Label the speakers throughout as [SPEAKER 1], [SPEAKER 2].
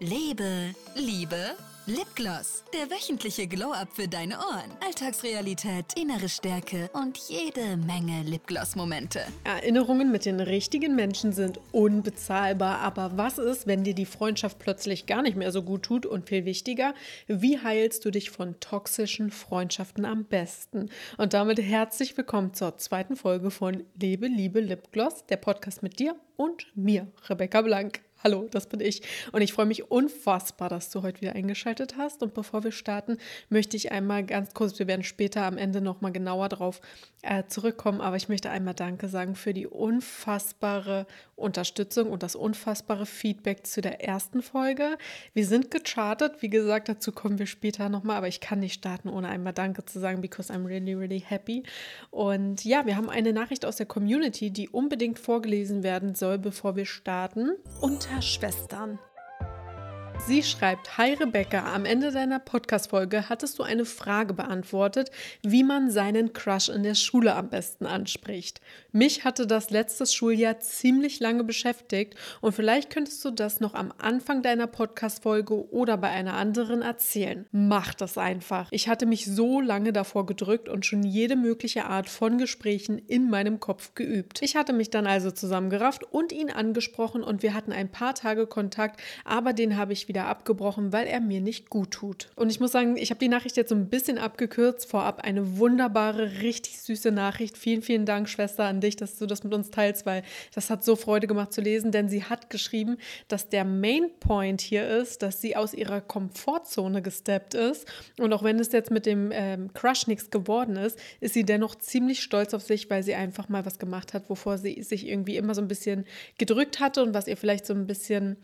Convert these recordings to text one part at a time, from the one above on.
[SPEAKER 1] Lebe, Liebe, Lipgloss. Der wöchentliche Glow-Up für deine Ohren. Alltagsrealität, innere Stärke und jede Menge Lipgloss-Momente.
[SPEAKER 2] Erinnerungen mit den richtigen Menschen sind unbezahlbar. Aber was ist, wenn dir die Freundschaft plötzlich gar nicht mehr so gut tut? Und viel wichtiger, wie heilst du dich von toxischen Freundschaften am besten? Und damit herzlich willkommen zur zweiten Folge von Lebe, Liebe, Lipgloss, der Podcast mit dir und mir, Rebecca Blank. Hallo, das bin ich. Und ich freue mich unfassbar, dass du heute wieder eingeschaltet hast. Und bevor wir starten, möchte ich einmal ganz kurz, wir werden später am Ende nochmal genauer drauf äh, zurückkommen, aber ich möchte einmal Danke sagen für die unfassbare Unterstützung und das unfassbare Feedback zu der ersten Folge. Wir sind gechartet, wie gesagt, dazu kommen wir später nochmal, aber ich kann nicht starten, ohne einmal Danke zu sagen, because I'm really, really happy. Und ja, wir haben eine Nachricht aus der Community, die unbedingt vorgelesen werden soll, bevor wir starten. Und Schwestern. Sie schreibt, Hi Rebecca, am Ende deiner Podcast-Folge hattest du eine Frage beantwortet, wie man seinen Crush in der Schule am besten anspricht. Mich hatte das letztes Schuljahr ziemlich lange beschäftigt und vielleicht könntest du das noch am Anfang deiner Podcast-Folge oder bei einer anderen erzählen. Mach das einfach. Ich hatte mich so lange davor gedrückt und schon jede mögliche Art von Gesprächen in meinem Kopf geübt. Ich hatte mich dann also zusammengerafft und ihn angesprochen und wir hatten ein paar Tage Kontakt, aber den habe ich wieder abgebrochen, weil er mir nicht gut tut. Und ich muss sagen, ich habe die Nachricht jetzt so ein bisschen abgekürzt. Vorab eine wunderbare, richtig süße Nachricht. Vielen, vielen Dank, Schwester, an dich, dass du das mit uns teilst, weil das hat so Freude gemacht zu lesen, denn sie hat geschrieben, dass der Main Point hier ist, dass sie aus ihrer Komfortzone gesteppt ist. Und auch wenn es jetzt mit dem ähm, Crush nichts geworden ist, ist sie dennoch ziemlich stolz auf sich, weil sie einfach mal was gemacht hat, wovor sie sich irgendwie immer so ein bisschen gedrückt hatte und was ihr vielleicht so ein bisschen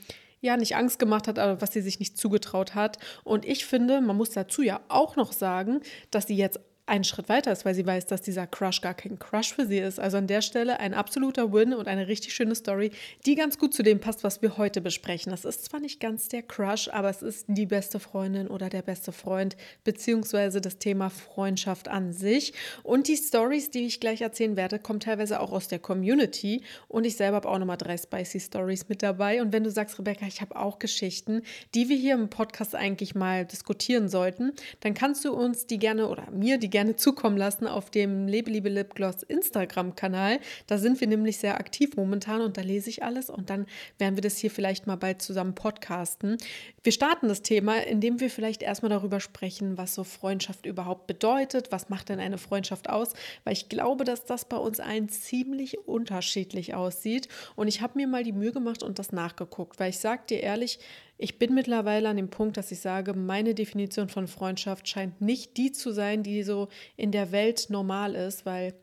[SPEAKER 2] ja nicht Angst gemacht hat, aber was sie sich nicht zugetraut hat. Und ich finde, man muss dazu ja auch noch sagen, dass sie jetzt einen Schritt weiter ist, weil sie weiß, dass dieser Crush gar kein Crush für sie ist. Also an der Stelle ein absoluter Win und eine richtig schöne Story, die ganz gut zu dem passt, was wir heute besprechen. Das ist zwar nicht ganz der Crush, aber es ist die beste Freundin oder der beste Freund, beziehungsweise das Thema Freundschaft an sich. Und die Stories, die ich gleich erzählen werde, kommen teilweise auch aus der Community. Und ich selber habe auch nochmal drei spicy Stories mit dabei. Und wenn du sagst, Rebecca, ich habe auch Geschichten, die wir hier im Podcast eigentlich mal diskutieren sollten, dann kannst du uns die gerne oder mir die gerne zukommen lassen auf dem Lebe Liebe Lipgloss Instagram-Kanal. Da sind wir nämlich sehr aktiv momentan und da lese ich alles und dann werden wir das hier vielleicht mal bald zusammen podcasten. Wir starten das Thema, indem wir vielleicht erstmal darüber sprechen, was so Freundschaft überhaupt bedeutet. Was macht denn eine Freundschaft aus? Weil ich glaube, dass das bei uns allen ziemlich unterschiedlich aussieht. Und ich habe mir mal die Mühe gemacht und das nachgeguckt, weil ich sage dir ehrlich, ich bin mittlerweile an dem Punkt, dass ich sage, meine Definition von Freundschaft scheint nicht die zu sein, die so in der Welt normal ist, weil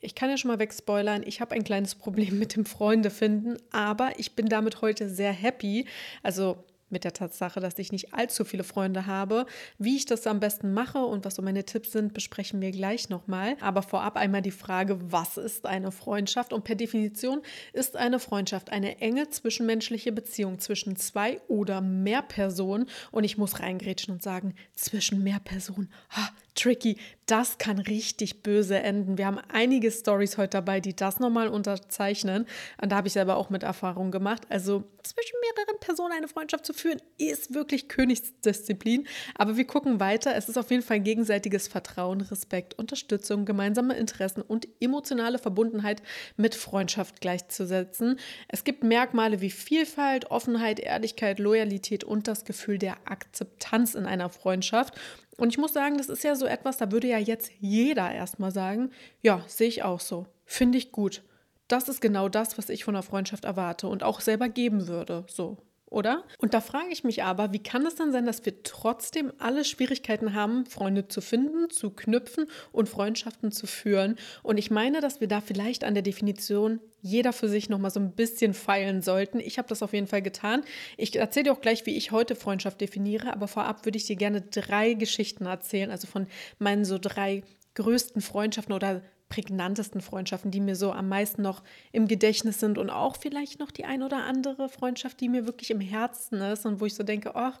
[SPEAKER 2] ich kann ja schon mal wegspoilern, ich habe ein kleines Problem mit dem Freunde finden, aber ich bin damit heute sehr happy. Also mit der Tatsache, dass ich nicht allzu viele Freunde habe. Wie ich das am besten mache und was so meine Tipps sind, besprechen wir gleich nochmal. Aber vorab einmal die Frage, was ist eine Freundschaft? Und per Definition ist eine Freundschaft eine enge zwischenmenschliche Beziehung zwischen zwei oder mehr Personen. Und ich muss reingrätschen und sagen, zwischen mehr Personen. Ha, tricky. Das kann richtig böse enden. Wir haben einige Stories heute dabei, die das nochmal unterzeichnen. Und da habe ich selber auch mit Erfahrung gemacht. Also zwischen mehreren Personen eine Freundschaft zu führen, ist wirklich Königsdisziplin. Aber wir gucken weiter. Es ist auf jeden Fall gegenseitiges Vertrauen, Respekt, Unterstützung, gemeinsame Interessen und emotionale Verbundenheit mit Freundschaft gleichzusetzen. Es gibt Merkmale wie Vielfalt, Offenheit, Ehrlichkeit, Loyalität und das Gefühl der Akzeptanz in einer Freundschaft. Und ich muss sagen, das ist ja so etwas, da würde ja jetzt jeder erstmal sagen, ja, sehe ich auch so, finde ich gut. Das ist genau das, was ich von einer Freundschaft erwarte und auch selber geben würde, so oder? Und da frage ich mich aber, wie kann es dann sein, dass wir trotzdem alle Schwierigkeiten haben, Freunde zu finden, zu knüpfen und Freundschaften zu führen? Und ich meine, dass wir da vielleicht an der Definition jeder für sich noch mal so ein bisschen feilen sollten. Ich habe das auf jeden Fall getan. Ich erzähle dir auch gleich, wie ich heute Freundschaft definiere, aber vorab würde ich dir gerne drei Geschichten erzählen, also von meinen so drei größten Freundschaften oder prägnantesten Freundschaften, die mir so am meisten noch im Gedächtnis sind und auch vielleicht noch die ein oder andere Freundschaft, die mir wirklich im Herzen ist und wo ich so denke, ach,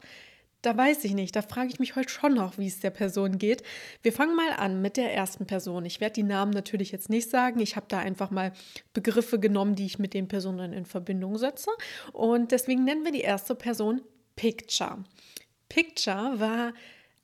[SPEAKER 2] da weiß ich nicht, da frage ich mich heute schon noch, wie es der Person geht. Wir fangen mal an mit der ersten Person. Ich werde die Namen natürlich jetzt nicht sagen. Ich habe da einfach mal Begriffe genommen, die ich mit den Personen in Verbindung setze. Und deswegen nennen wir die erste Person Picture. Picture war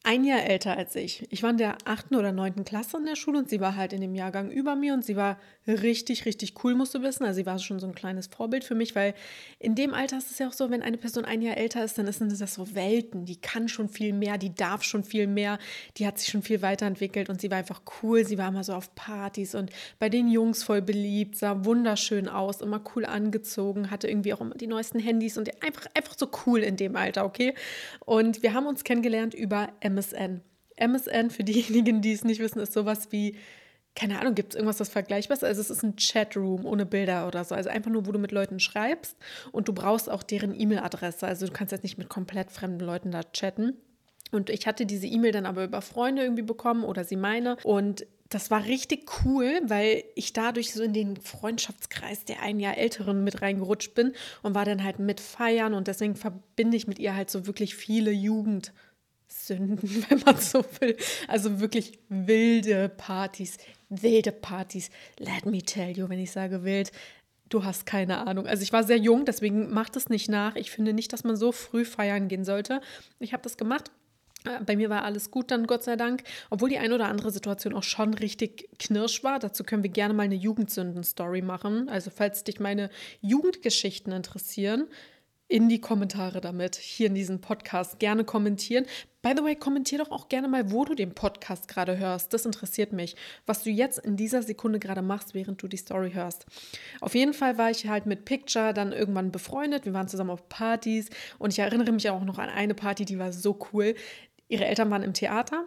[SPEAKER 2] ein Jahr älter als ich. Ich war in der achten oder neunten Klasse in der Schule und sie war halt in dem Jahrgang über mir und sie war richtig, richtig cool, musst du wissen. Also sie war schon so ein kleines Vorbild für mich, weil in dem Alter ist es ja auch so, wenn eine Person ein Jahr älter ist, dann sind das so Welten. Die kann schon viel mehr, die darf schon viel mehr, die hat sich schon viel weiterentwickelt und sie war einfach cool. Sie war immer so auf Partys und bei den Jungs voll beliebt, sah wunderschön aus, immer cool angezogen, hatte irgendwie auch immer die neuesten Handys und einfach, einfach so cool in dem Alter, okay? Und wir haben uns kennengelernt über MSN. MSN, für diejenigen, die es nicht wissen, ist sowas wie, keine Ahnung, gibt es irgendwas, das vergleichbar ist? Also es ist ein Chatroom ohne Bilder oder so. Also einfach nur, wo du mit Leuten schreibst und du brauchst auch deren E-Mail-Adresse. Also du kannst jetzt nicht mit komplett fremden Leuten da chatten. Und ich hatte diese E-Mail dann aber über Freunde irgendwie bekommen oder sie meine. Und das war richtig cool, weil ich dadurch so in den Freundschaftskreis der ein Jahr Älteren mit reingerutscht bin und war dann halt mit feiern. Und deswegen verbinde ich mit ihr halt so wirklich viele Jugend. Sünden, wenn man so will. Also wirklich wilde Partys, wilde Partys. Let me tell you, wenn ich sage wild, du hast keine Ahnung. Also ich war sehr jung, deswegen macht es nicht nach. Ich finde nicht, dass man so früh feiern gehen sollte. Ich habe das gemacht. Äh, bei mir war alles gut dann, Gott sei Dank. Obwohl die eine oder andere Situation auch schon richtig knirsch war. Dazu können wir gerne mal eine Jugendsünden-Story machen. Also falls dich meine Jugendgeschichten interessieren, in die Kommentare damit, hier in diesem Podcast. Gerne kommentieren. By the way, kommentier doch auch gerne mal, wo du den Podcast gerade hörst. Das interessiert mich, was du jetzt in dieser Sekunde gerade machst, während du die Story hörst. Auf jeden Fall war ich halt mit Picture dann irgendwann befreundet. Wir waren zusammen auf Partys und ich erinnere mich auch noch an eine Party, die war so cool. Ihre Eltern waren im Theater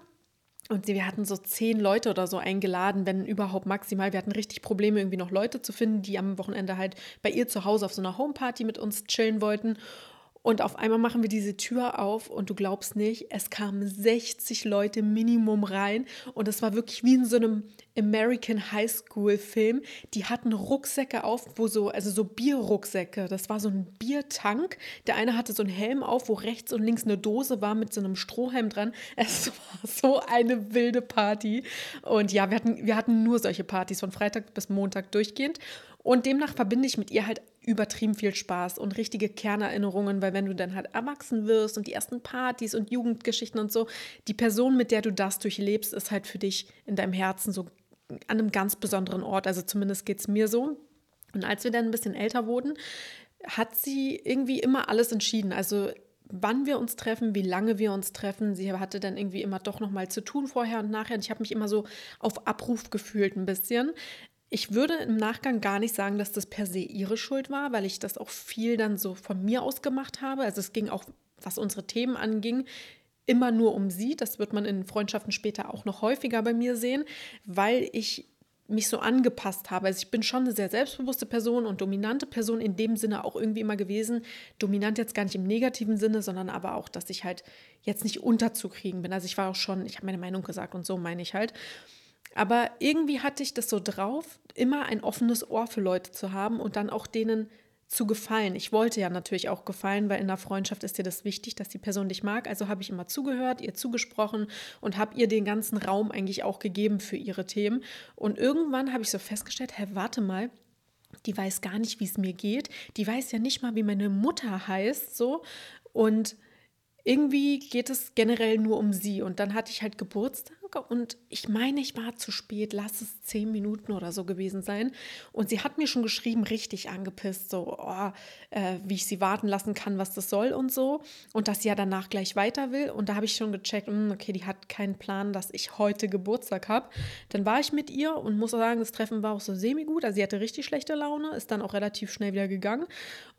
[SPEAKER 2] und wir hatten so zehn Leute oder so eingeladen, wenn überhaupt maximal. Wir hatten richtig Probleme, irgendwie noch Leute zu finden, die am Wochenende halt bei ihr zu Hause auf so einer Homeparty mit uns chillen wollten. Und auf einmal machen wir diese Tür auf und du glaubst nicht, es kamen 60 Leute Minimum rein und es war wirklich wie in so einem American High School Film. Die hatten Rucksäcke auf, wo so, also so Bierrucksäcke. Das war so ein Biertank. Der eine hatte so einen Helm auf, wo rechts und links eine Dose war mit so einem Strohhelm dran. Es war so eine wilde Party. Und ja, wir hatten, wir hatten nur solche Partys von Freitag bis Montag durchgehend. Und demnach verbinde ich mit ihr halt übertrieben viel Spaß und richtige Kernerinnerungen, weil wenn du dann halt erwachsen wirst und die ersten Partys und Jugendgeschichten und so, die Person, mit der du das durchlebst, ist halt für dich in deinem Herzen so an einem ganz besonderen Ort. Also zumindest geht es mir so. Und als wir dann ein bisschen älter wurden, hat sie irgendwie immer alles entschieden. Also wann wir uns treffen, wie lange wir uns treffen. Sie hatte dann irgendwie immer doch noch mal zu tun vorher und nachher. Und ich habe mich immer so auf Abruf gefühlt ein bisschen. Ich würde im Nachgang gar nicht sagen, dass das per se ihre Schuld war, weil ich das auch viel dann so von mir aus gemacht habe. Also es ging auch, was unsere Themen anging, immer nur um sie. Das wird man in Freundschaften später auch noch häufiger bei mir sehen, weil ich mich so angepasst habe. Also ich bin schon eine sehr selbstbewusste Person und dominante Person in dem Sinne auch irgendwie immer gewesen. Dominant jetzt gar nicht im negativen Sinne, sondern aber auch, dass ich halt jetzt nicht unterzukriegen bin. Also ich war auch schon, ich habe meine Meinung gesagt und so meine ich halt. Aber irgendwie hatte ich das so drauf, immer ein offenes Ohr für Leute zu haben und dann auch denen zu gefallen. Ich wollte ja natürlich auch gefallen, weil in der Freundschaft ist dir das wichtig, dass die Person dich mag. Also habe ich immer zugehört, ihr zugesprochen und habe ihr den ganzen Raum eigentlich auch gegeben für ihre Themen. Und irgendwann habe ich so festgestellt, hä, warte mal, die weiß gar nicht, wie es mir geht. Die weiß ja nicht mal, wie meine Mutter heißt, so. Und irgendwie geht es generell nur um sie. Und dann hatte ich halt Geburtstag und ich meine, ich war zu spät, lass es zehn Minuten oder so gewesen sein. Und sie hat mir schon geschrieben, richtig angepisst, so, oh, äh, wie ich sie warten lassen kann, was das soll und so. Und dass sie ja danach gleich weiter will. Und da habe ich schon gecheckt, mh, hm, okay, die hat keinen Plan, dass ich heute Geburtstag habe. Dann war ich mit ihr und muss sagen, das Treffen war auch so semi-gut. Also sie hatte richtig schlechte Laune, ist dann auch relativ schnell wieder gegangen.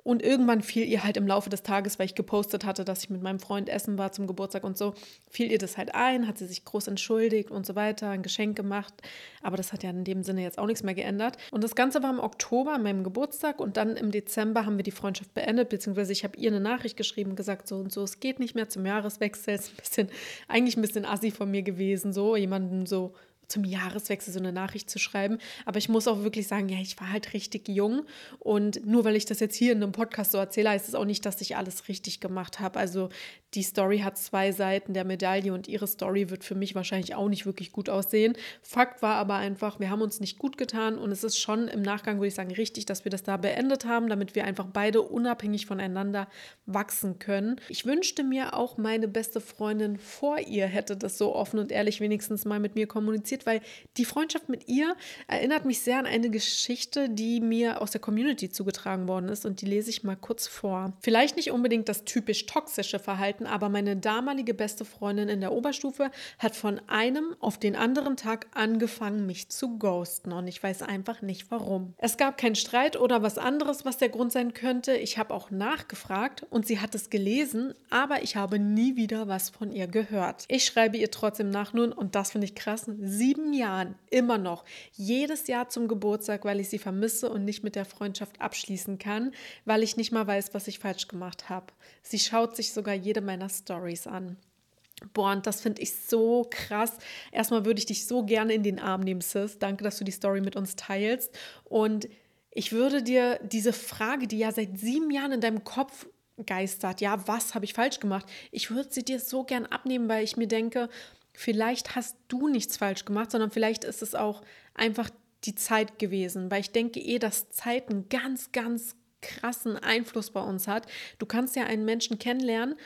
[SPEAKER 2] Und irgendwann fiel ihr halt im Laufe des Tages, weil ich gepostet hatte, dass ich mit meinem Freund essen war zum Geburtstag und so, fiel ihr das halt ein, hat sie sich groß entschuldigt und so weiter, ein Geschenk gemacht. Aber das hat ja in dem Sinne jetzt auch nichts mehr geändert. Und das Ganze war im Oktober, an meinem Geburtstag. Und dann im Dezember haben wir die Freundschaft beendet, beziehungsweise ich habe ihr eine Nachricht geschrieben, gesagt, so und so, es geht nicht mehr zum Jahreswechsel. Ist ein bisschen, eigentlich ein bisschen assi von mir gewesen, so jemanden so zum Jahreswechsel so eine Nachricht zu schreiben. Aber ich muss auch wirklich sagen, ja, ich war halt richtig jung. Und nur weil ich das jetzt hier in einem Podcast so erzähle, heißt es auch nicht, dass ich alles richtig gemacht habe. Also die Story hat zwei Seiten der Medaille und ihre Story wird für mich wahrscheinlich auch nicht wirklich gut aussehen. Fakt war aber einfach, wir haben uns nicht gut getan und es ist schon im Nachgang, würde ich sagen, richtig, dass wir das da beendet haben, damit wir einfach beide unabhängig voneinander wachsen können. Ich wünschte mir auch, meine beste Freundin vor ihr hätte das so offen und ehrlich wenigstens mal mit mir kommuniziert, weil die Freundschaft mit ihr erinnert mich sehr an eine Geschichte, die mir aus der Community zugetragen worden ist und die lese ich mal kurz vor. Vielleicht nicht unbedingt das typisch toxische Verhalten, aber meine damalige beste Freundin in der Oberstufe hat von einem auf den anderen Tag angefangen, mich zu ghosten und ich weiß einfach nicht warum. Es gab keinen Streit oder was anderes, was der Grund sein könnte. Ich habe auch nachgefragt und sie hat es gelesen, aber ich habe nie wieder was von ihr gehört. Ich schreibe ihr trotzdem nach nun und das finde ich krass. Sieben Jahren immer noch. Jedes Jahr zum Geburtstag, weil ich sie vermisse und nicht mit der Freundschaft abschließen kann, weil ich nicht mal weiß, was ich falsch gemacht habe. Sie schaut sich sogar jede meiner Stories an. Boah, und das finde ich so krass. Erstmal würde ich dich so gerne in den Arm nehmen, Sis. Danke, dass du die Story mit uns teilst. Und ich würde dir diese Frage, die ja seit sieben Jahren in deinem Kopf geistert, ja, was habe ich falsch gemacht? Ich würde sie dir so gern abnehmen, weil ich mir denke, vielleicht hast du nichts falsch gemacht, sondern vielleicht ist es auch einfach die Zeit gewesen, weil ich denke eh, dass Zeit einen ganz, ganz krassen Einfluss bei uns hat. Du kannst ja einen Menschen kennenlernen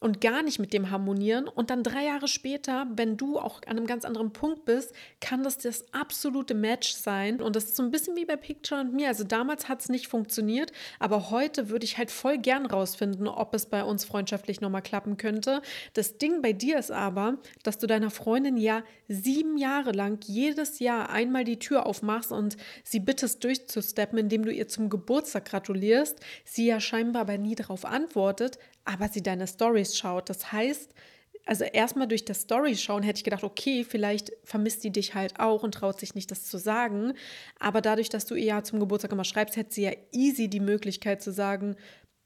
[SPEAKER 2] und gar nicht mit dem harmonieren. Und dann drei Jahre später, wenn du auch an einem ganz anderen Punkt bist, kann das das absolute Match sein. Und das ist so ein bisschen wie bei Picture und mir. Also damals hat es nicht funktioniert, aber heute würde ich halt voll gern rausfinden, ob es bei uns freundschaftlich nochmal klappen könnte. Das Ding bei dir ist aber, dass du deiner Freundin ja sieben Jahre lang jedes Jahr einmal die Tür aufmachst und sie bittest durchzusteppen, indem du ihr zum Geburtstag gratulierst, sie ja scheinbar aber nie darauf antwortet, aber sie deine Stories schaut. Das heißt, also erstmal durch das Stories schauen hätte ich gedacht, okay, vielleicht vermisst sie dich halt auch und traut sich nicht, das zu sagen. Aber dadurch, dass du ihr ja zum Geburtstag immer schreibst, hätte sie ja easy die Möglichkeit zu sagen,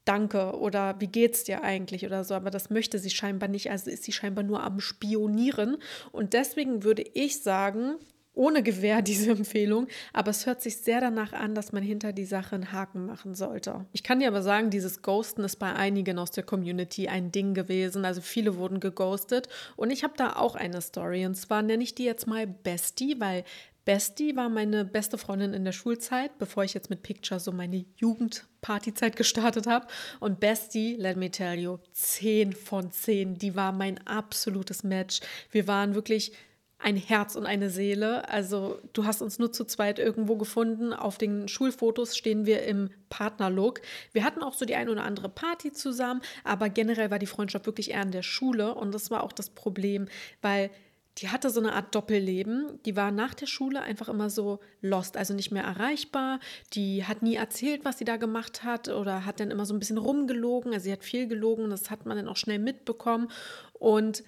[SPEAKER 2] danke oder wie geht's dir eigentlich oder so. Aber das möchte sie scheinbar nicht. Also ist sie scheinbar nur am Spionieren. Und deswegen würde ich sagen, ohne Gewehr diese Empfehlung, aber es hört sich sehr danach an, dass man hinter die Sache einen Haken machen sollte. Ich kann dir aber sagen, dieses Ghosten ist bei einigen aus der Community ein Ding gewesen. Also viele wurden geghostet und ich habe da auch eine Story und zwar nenne ich die jetzt mal Bestie, weil Bestie war meine beste Freundin in der Schulzeit, bevor ich jetzt mit Picture so meine Jugendpartyzeit gestartet habe. Und Bestie, let me tell you, 10 von 10. Die war mein absolutes Match. Wir waren wirklich ein Herz und eine Seele. Also du hast uns nur zu zweit irgendwo gefunden. Auf den Schulfotos stehen wir im Partnerlook. Wir hatten auch so die ein oder andere Party zusammen, aber generell war die Freundschaft wirklich eher in der Schule und das war auch das Problem, weil die hatte so eine Art Doppelleben. Die war nach der Schule einfach immer so lost, also nicht mehr erreichbar. Die hat nie erzählt, was sie da gemacht hat oder hat dann immer so ein bisschen rumgelogen. Also sie hat viel gelogen, das hat man dann auch schnell mitbekommen. Und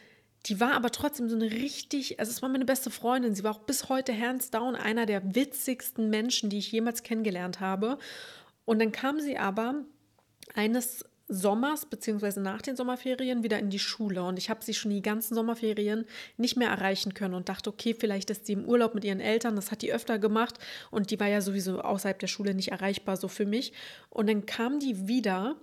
[SPEAKER 2] die war aber trotzdem so eine richtig, also es war meine beste Freundin. Sie war auch bis heute hands down einer der witzigsten Menschen, die ich jemals kennengelernt habe. Und dann kam sie aber eines Sommers beziehungsweise nach den Sommerferien wieder in die Schule und ich habe sie schon die ganzen Sommerferien nicht mehr erreichen können und dachte, okay, vielleicht ist sie im Urlaub mit ihren Eltern, das hat die öfter gemacht und die war ja sowieso außerhalb der Schule nicht erreichbar so für mich und dann kam die wieder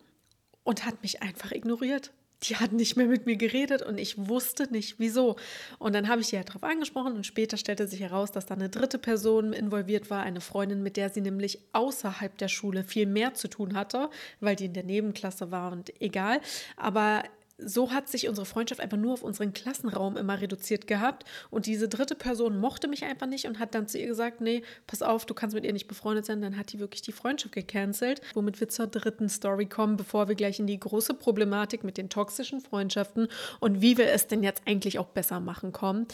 [SPEAKER 2] und hat mich einfach ignoriert die hat nicht mehr mit mir geredet und ich wusste nicht wieso. Und dann habe ich sie halt darauf angesprochen und später stellte sich heraus, dass da eine dritte Person involviert war, eine Freundin, mit der sie nämlich außerhalb der Schule viel mehr zu tun hatte, weil die in der Nebenklasse war und egal. Aber so hat sich unsere Freundschaft einfach nur auf unseren Klassenraum immer reduziert gehabt. Und diese dritte Person mochte mich einfach nicht und hat dann zu ihr gesagt, nee, pass auf, du kannst mit ihr nicht befreundet sein. Dann hat die wirklich die Freundschaft gecancelt. Womit wir zur dritten Story kommen, bevor wir gleich in die große Problematik mit den toxischen Freundschaften und wie wir es denn jetzt eigentlich auch besser machen kommen.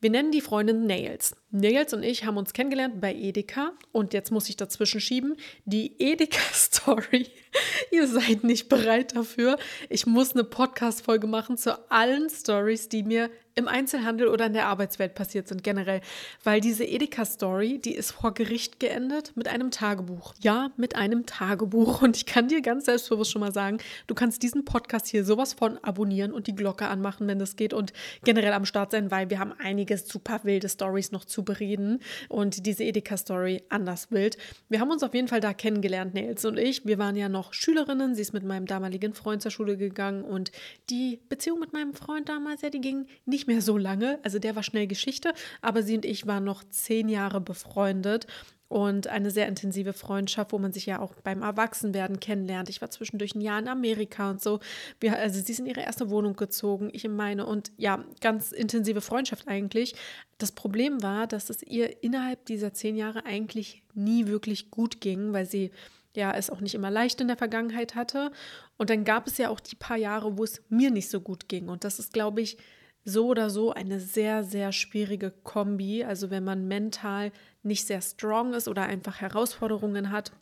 [SPEAKER 2] Wir nennen die Freundin Nails. Nails und ich haben uns kennengelernt bei Edeka und jetzt muss ich dazwischen schieben. Die Edeka-Story. Ihr seid nicht bereit dafür. Ich muss eine Podcast Podcast-Folge machen zu allen Stories, die mir im Einzelhandel oder in der Arbeitswelt passiert sind generell. Weil diese Edeka-Story, die ist vor Gericht geendet mit einem Tagebuch. Ja, mit einem Tagebuch. Und ich kann dir ganz selbstbewusst schon mal sagen, du kannst diesen Podcast hier sowas von abonnieren und die Glocke anmachen, wenn das geht und generell am Start sein, weil wir haben einige super wilde Stories noch zu bereden und diese Edeka-Story anders wild. Wir haben uns auf jeden Fall da kennengelernt, Nils und ich. Wir waren ja noch Schülerinnen. Sie ist mit meinem damaligen Freund zur Schule gegangen und die Beziehung mit meinem Freund damals, ja, die ging nicht mehr so lange. Also der war schnell Geschichte, aber sie und ich waren noch zehn Jahre befreundet und eine sehr intensive Freundschaft, wo man sich ja auch beim Erwachsenwerden kennenlernt. Ich war zwischendurch ein Jahr in Amerika und so. Wir, also sie ist in ihre erste Wohnung gezogen, ich in meine und ja, ganz intensive Freundschaft eigentlich. Das Problem war, dass es ihr innerhalb dieser zehn Jahre eigentlich nie wirklich gut ging, weil sie ja es auch nicht immer leicht in der Vergangenheit hatte. Und dann gab es ja auch die paar Jahre, wo es mir nicht so gut ging. Und das ist, glaube ich, so oder so eine sehr, sehr schwierige Kombi. Also wenn man mental nicht sehr strong ist oder einfach Herausforderungen hat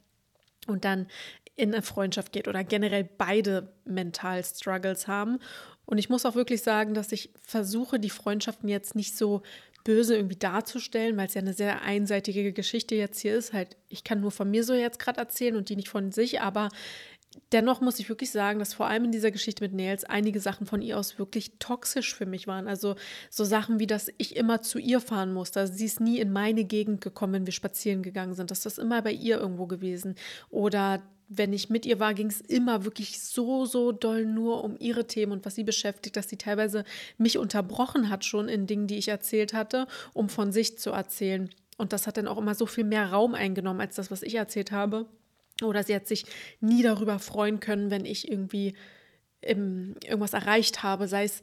[SPEAKER 2] und dann in eine Freundschaft geht oder generell beide mental Struggles haben. Und ich muss auch wirklich sagen, dass ich versuche, die Freundschaften jetzt nicht so böse irgendwie darzustellen, weil es ja eine sehr einseitige Geschichte jetzt hier ist. Halt, ich kann nur von mir so jetzt gerade erzählen und die nicht von sich, aber dennoch muss ich wirklich sagen, dass vor allem in dieser Geschichte mit Nails einige Sachen von ihr aus wirklich toxisch für mich waren. Also so Sachen wie, dass ich immer zu ihr fahren musste. Also sie ist nie in meine Gegend gekommen, wenn wir spazieren gegangen sind. Das ist immer bei ihr irgendwo gewesen. Oder wenn ich mit ihr war, ging es immer wirklich so, so doll nur um ihre Themen und was sie beschäftigt, dass sie teilweise mich unterbrochen hat schon in Dingen, die ich erzählt hatte, um von sich zu erzählen. Und das hat dann auch immer so viel mehr Raum eingenommen als das, was ich erzählt habe. Oder sie hat sich nie darüber freuen können, wenn ich irgendwie im, irgendwas erreicht habe, sei es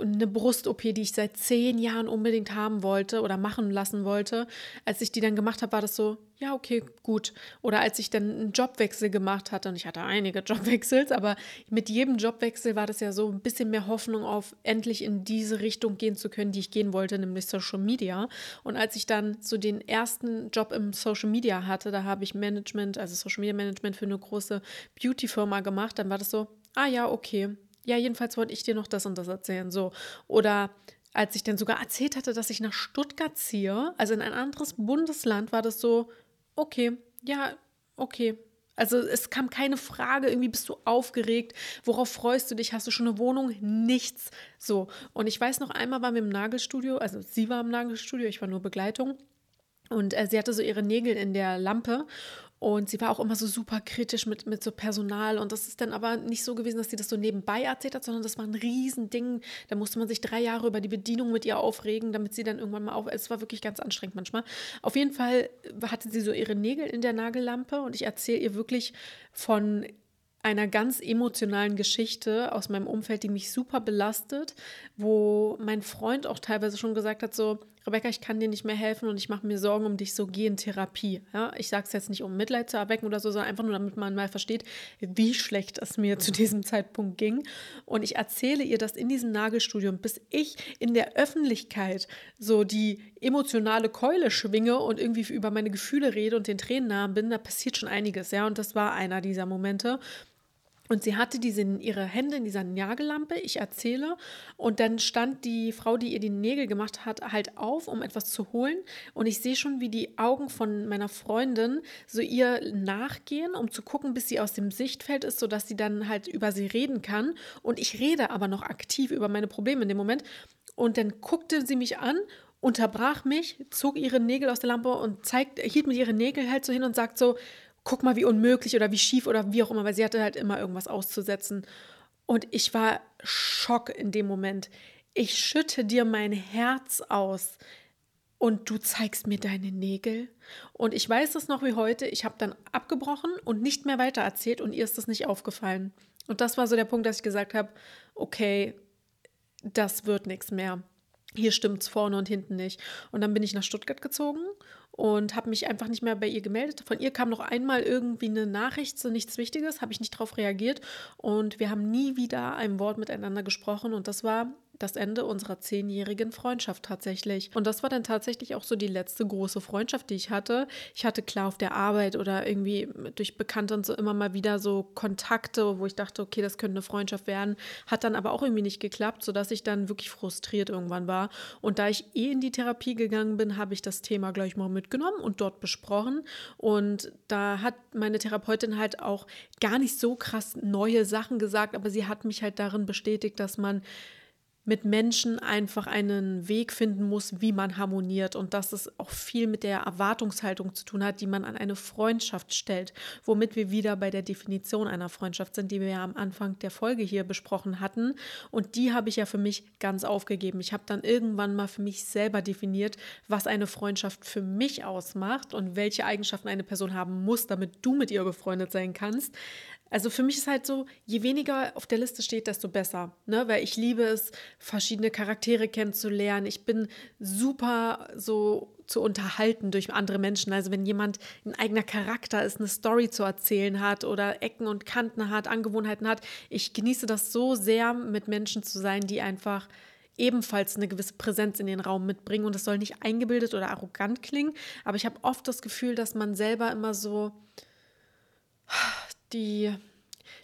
[SPEAKER 2] eine Brust-OP, die ich seit zehn Jahren unbedingt haben wollte oder machen lassen wollte. Als ich die dann gemacht habe, war das so, ja, okay, gut. Oder als ich dann einen Jobwechsel gemacht hatte, und ich hatte einige Jobwechsels, aber mit jedem Jobwechsel war das ja so ein bisschen mehr Hoffnung auf, endlich in diese Richtung gehen zu können, die ich gehen wollte, nämlich Social Media. Und als ich dann so den ersten Job im Social Media hatte, da habe ich Management, also Social Media Management für eine große Beauty-Firma gemacht, dann war das so, ah ja, okay, ja, jedenfalls wollte ich dir noch das und das erzählen. So. Oder als ich dann sogar erzählt hatte, dass ich nach Stuttgart ziehe, also in ein anderes Bundesland, war das so, okay, ja, okay. Also es kam keine Frage, irgendwie bist du aufgeregt, worauf freust du dich, hast du schon eine Wohnung? Nichts. So. Und ich weiß noch einmal waren wir im Nagelstudio, also sie war im Nagelstudio, ich war nur Begleitung. Und äh, sie hatte so ihre Nägel in der Lampe und sie war auch immer so super kritisch mit, mit so Personal. Und das ist dann aber nicht so gewesen, dass sie das so nebenbei erzählt hat, sondern das war ein Riesending. Da musste man sich drei Jahre über die Bedienung mit ihr aufregen, damit sie dann irgendwann mal auf. Es war wirklich ganz anstrengend manchmal. Auf jeden Fall hatte sie so ihre Nägel in der Nagellampe und ich erzähle ihr wirklich von einer ganz emotionalen Geschichte aus meinem Umfeld, die mich super belastet, wo mein Freund auch teilweise schon gesagt hat, so, Rebecca, ich kann dir nicht mehr helfen und ich mache mir Sorgen um dich, so geh in Therapie. Ja, ich sage es jetzt nicht, um Mitleid zu erwecken oder so, sondern einfach nur, damit man mal versteht, wie schlecht es mir zu diesem Zeitpunkt ging. Und ich erzähle ihr das in diesem Nagelstudium, bis ich in der Öffentlichkeit so die emotionale Keule schwinge und irgendwie über meine Gefühle rede und den Tränen nah bin, da passiert schon einiges, ja. Und das war einer dieser Momente. Und sie hatte diese, ihre Hände in dieser Nagellampe, ich erzähle, und dann stand die Frau, die ihr die Nägel gemacht hat, halt auf, um etwas zu holen. Und ich sehe schon, wie die Augen von meiner Freundin so ihr nachgehen, um zu gucken, bis sie aus dem Sichtfeld ist, sodass sie dann halt über sie reden kann. Und ich rede aber noch aktiv über meine Probleme in dem Moment. Und dann guckte sie mich an unterbrach mich, zog ihre Nägel aus der Lampe und zeigt, hielt mit ihren Nägeln halt so hin und sagt so, guck mal, wie unmöglich oder wie schief oder wie auch immer, weil sie hatte halt immer irgendwas auszusetzen. Und ich war Schock in dem Moment. Ich schütte dir mein Herz aus und du zeigst mir deine Nägel. Und ich weiß das noch wie heute. Ich habe dann abgebrochen und nicht mehr weiter erzählt und ihr ist das nicht aufgefallen. Und das war so der Punkt, dass ich gesagt habe, okay, das wird nichts mehr. Hier stimmt es vorne und hinten nicht. Und dann bin ich nach Stuttgart gezogen und habe mich einfach nicht mehr bei ihr gemeldet. Von ihr kam noch einmal irgendwie eine Nachricht, so nichts Wichtiges, habe ich nicht darauf reagiert und wir haben nie wieder ein Wort miteinander gesprochen und das war das Ende unserer zehnjährigen Freundschaft tatsächlich. Und das war dann tatsächlich auch so die letzte große Freundschaft, die ich hatte. Ich hatte klar auf der Arbeit oder irgendwie durch Bekannte und so immer mal wieder so Kontakte, wo ich dachte, okay, das könnte eine Freundschaft werden. Hat dann aber auch irgendwie nicht geklappt, sodass ich dann wirklich frustriert irgendwann war. Und da ich eh in die Therapie gegangen bin, habe ich das Thema gleich mal mitgenommen und dort besprochen. Und da hat meine Therapeutin halt auch gar nicht so krass neue Sachen gesagt, aber sie hat mich halt darin bestätigt, dass man mit Menschen einfach einen Weg finden muss, wie man harmoniert und dass es auch viel mit der Erwartungshaltung zu tun hat, die man an eine Freundschaft stellt, womit wir wieder bei der Definition einer Freundschaft sind, die wir ja am Anfang der Folge hier besprochen hatten und die habe ich ja für mich ganz aufgegeben. Ich habe dann irgendwann mal für mich selber definiert, was eine Freundschaft für mich ausmacht und welche Eigenschaften eine Person haben muss, damit du mit ihr befreundet sein kannst. Also für mich ist halt so, je weniger auf der Liste steht, desto besser. Ne? Weil ich liebe es, verschiedene Charaktere kennenzulernen. Ich bin super so zu unterhalten durch andere Menschen. Also wenn jemand ein eigener Charakter ist, eine Story zu erzählen hat oder Ecken und Kanten hat, Angewohnheiten hat. Ich genieße das so sehr, mit Menschen zu sein, die einfach ebenfalls eine gewisse Präsenz in den Raum mitbringen. Und das soll nicht eingebildet oder arrogant klingen, aber ich habe oft das Gefühl, dass man selber immer so die,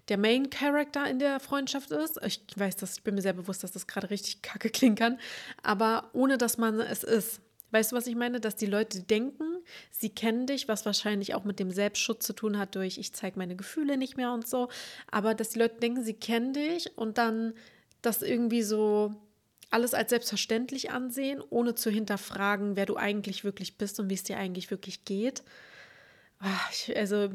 [SPEAKER 2] der Main Character in der Freundschaft ist. Ich weiß, dass ich bin mir sehr bewusst, dass das gerade richtig kacke klingen kann, aber ohne dass man es ist. Weißt du, was ich meine? Dass die Leute denken, sie kennen dich, was wahrscheinlich auch mit dem Selbstschutz zu tun hat, durch ich zeige meine Gefühle nicht mehr und so. Aber dass die Leute denken, sie kennen dich und dann das irgendwie so alles als selbstverständlich ansehen, ohne zu hinterfragen, wer du eigentlich wirklich bist und wie es dir eigentlich wirklich geht. Ah, also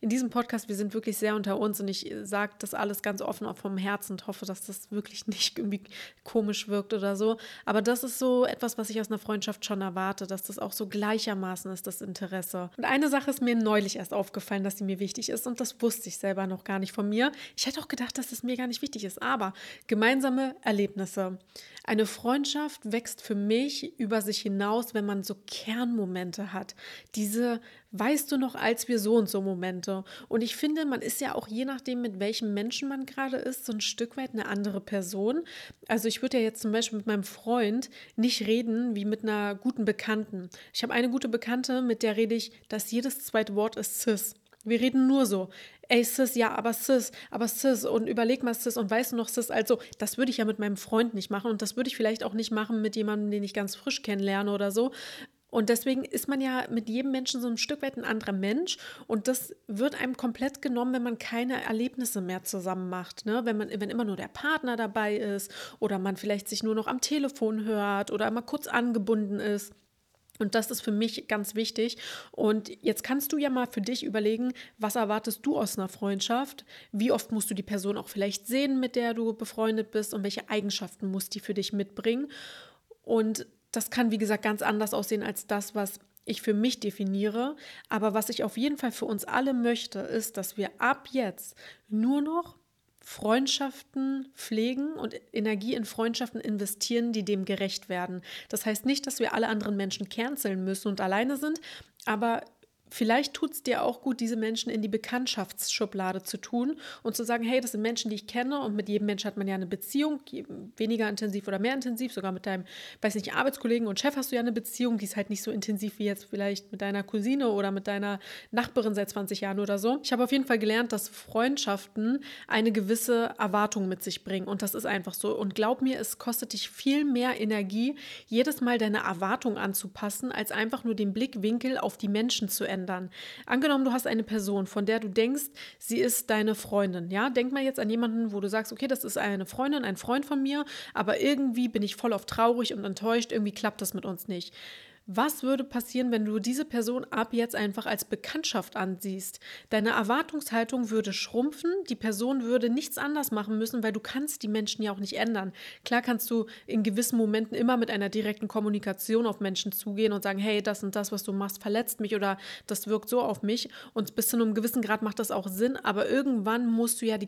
[SPEAKER 2] in diesem Podcast, wir sind wirklich sehr unter uns und ich sage das alles ganz offen auch vom Herzen und hoffe, dass das wirklich nicht irgendwie komisch wirkt oder so. Aber das ist so etwas, was ich aus einer Freundschaft schon erwarte, dass das auch so gleichermaßen ist, das Interesse. Und eine Sache ist mir neulich erst aufgefallen, dass sie mir wichtig ist und das wusste ich selber noch gar nicht von mir. Ich hätte auch gedacht, dass es mir gar nicht wichtig ist, aber gemeinsame Erlebnisse. Eine Freundschaft wächst für mich über sich hinaus, wenn man so Kernmomente hat. Diese weißt du noch, als wir so und so Momente. Und ich finde, man ist ja auch je nachdem, mit welchem Menschen man gerade ist, so ein Stück weit eine andere Person. Also ich würde ja jetzt zum Beispiel mit meinem Freund nicht reden wie mit einer guten Bekannten. Ich habe eine gute Bekannte, mit der rede ich, dass jedes zweite Wort ist cis. Wir reden nur so. Ey, Sis, ja, aber Sis, aber Sis und überleg mal Sis und weißt du noch Sis? Also, das würde ich ja mit meinem Freund nicht machen und das würde ich vielleicht auch nicht machen mit jemandem, den ich ganz frisch kennenlerne oder so. Und deswegen ist man ja mit jedem Menschen so ein Stück weit ein anderer Mensch. Und das wird einem komplett genommen, wenn man keine Erlebnisse mehr zusammen macht. Ne? Wenn, man, wenn immer nur der Partner dabei ist oder man vielleicht sich nur noch am Telefon hört oder mal kurz angebunden ist. Und das ist für mich ganz wichtig. Und jetzt kannst du ja mal für dich überlegen, was erwartest du aus einer Freundschaft? Wie oft musst du die Person auch vielleicht sehen, mit der du befreundet bist? Und welche Eigenschaften muss die für dich mitbringen? Und das kann, wie gesagt, ganz anders aussehen als das, was ich für mich definiere. Aber was ich auf jeden Fall für uns alle möchte, ist, dass wir ab jetzt nur noch Freundschaften pflegen und Energie in Freundschaften investieren, die dem gerecht werden. Das heißt nicht, dass wir alle anderen Menschen canceln müssen und alleine sind, aber Vielleicht tut es dir auch gut, diese Menschen in die Bekanntschaftsschublade zu tun und zu sagen, hey, das sind Menschen, die ich kenne und mit jedem Menschen hat man ja eine Beziehung, weniger intensiv oder mehr intensiv, sogar mit deinem, weiß nicht, Arbeitskollegen und Chef hast du ja eine Beziehung, die ist halt nicht so intensiv wie jetzt vielleicht mit deiner Cousine oder mit deiner Nachbarin seit 20 Jahren oder so. Ich habe auf jeden Fall gelernt, dass Freundschaften eine gewisse Erwartung mit sich bringen und das ist einfach so. Und glaub mir, es kostet dich viel mehr Energie, jedes Mal deine Erwartung anzupassen, als einfach nur den Blickwinkel auf die Menschen zu ändern verändern. Angenommen, du hast eine Person, von der du denkst, sie ist deine Freundin. Ja, denk mal jetzt an jemanden, wo du sagst, okay, das ist eine Freundin, ein Freund von mir, aber irgendwie bin ich voll auf traurig und enttäuscht, irgendwie klappt das mit uns nicht. Was würde passieren, wenn du diese Person ab jetzt einfach als Bekanntschaft ansiehst? Deine Erwartungshaltung würde schrumpfen, die Person würde nichts anders machen müssen, weil du kannst die Menschen ja auch nicht ändern. Klar kannst du in gewissen Momenten immer mit einer direkten Kommunikation auf Menschen zugehen und sagen, hey, das und das, was du machst, verletzt mich oder das wirkt so auf mich. Und bis zu einem gewissen Grad macht das auch Sinn, aber irgendwann musst du ja die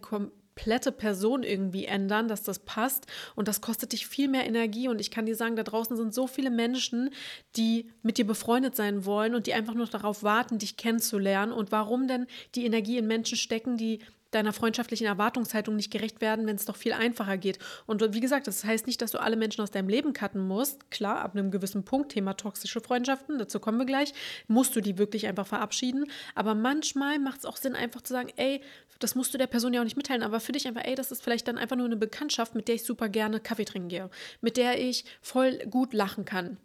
[SPEAKER 2] komplette Person irgendwie ändern, dass das passt. Und das kostet dich viel mehr Energie. Und ich kann dir sagen, da draußen sind so viele Menschen, die mit dir befreundet sein wollen und die einfach nur darauf warten, dich kennenzulernen. Und warum denn die Energie in Menschen stecken, die deiner freundschaftlichen Erwartungshaltung nicht gerecht werden, wenn es doch viel einfacher geht. Und wie gesagt, das heißt nicht, dass du alle Menschen aus deinem Leben cutten musst. Klar, ab einem gewissen Punkt, Thema toxische Freundschaften, dazu kommen wir gleich, musst du die wirklich einfach verabschieden. Aber manchmal macht es auch Sinn, einfach zu sagen, ey, das musst du der Person ja auch nicht mitteilen, aber für dich einfach, ey, das ist vielleicht dann einfach nur eine Bekanntschaft, mit der ich super gerne Kaffee trinken gehe, mit der ich voll gut lachen kann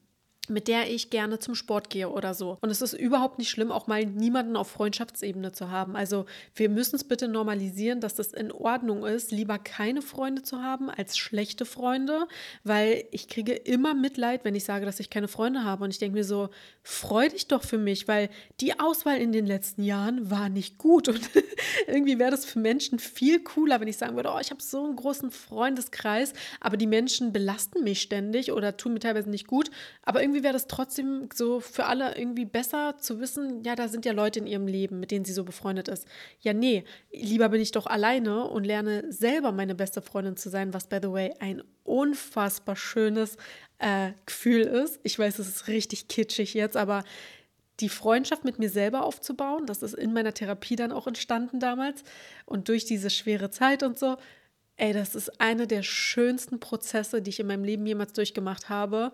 [SPEAKER 2] mit der ich gerne zum Sport gehe oder so. Und es ist überhaupt nicht schlimm, auch mal niemanden auf Freundschaftsebene zu haben. Also wir müssen es bitte normalisieren, dass das in Ordnung ist, lieber keine Freunde zu haben als schlechte Freunde, weil ich kriege immer Mitleid, wenn ich sage, dass ich keine Freunde habe. Und ich denke mir so, freu dich doch für mich, weil die Auswahl in den letzten Jahren war nicht gut. Und irgendwie wäre das für Menschen viel cooler, wenn ich sagen würde, oh, ich habe so einen großen Freundeskreis, aber die Menschen belasten mich ständig oder tun mir teilweise nicht gut. Aber irgendwie irgendwie wäre das trotzdem so für alle irgendwie besser zu wissen, ja, da sind ja Leute in ihrem Leben, mit denen sie so befreundet ist. Ja, nee, lieber bin ich doch alleine und lerne selber meine beste Freundin zu sein, was, by the way, ein unfassbar schönes äh, Gefühl ist. Ich weiß, es ist richtig kitschig jetzt, aber die Freundschaft mit mir selber aufzubauen, das ist in meiner Therapie dann auch entstanden damals und durch diese schwere Zeit und so. Ey, das ist einer der schönsten Prozesse, die ich in meinem Leben jemals durchgemacht habe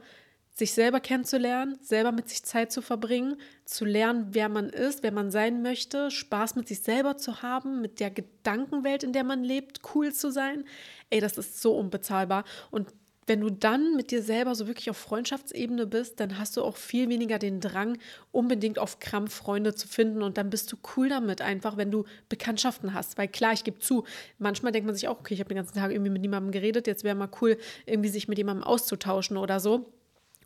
[SPEAKER 2] sich selber kennenzulernen, selber mit sich Zeit zu verbringen, zu lernen, wer man ist, wer man sein möchte, Spaß mit sich selber zu haben, mit der Gedankenwelt, in der man lebt, cool zu sein. Ey, das ist so unbezahlbar. Und wenn du dann mit dir selber so wirklich auf Freundschaftsebene bist, dann hast du auch viel weniger den Drang, unbedingt auf Krampf Freunde zu finden. Und dann bist du cool damit, einfach, wenn du Bekanntschaften hast. Weil klar, ich gebe zu, manchmal denkt man sich auch, okay, ich habe den ganzen Tag irgendwie mit niemandem geredet, jetzt wäre mal cool, irgendwie sich mit jemandem auszutauschen oder so.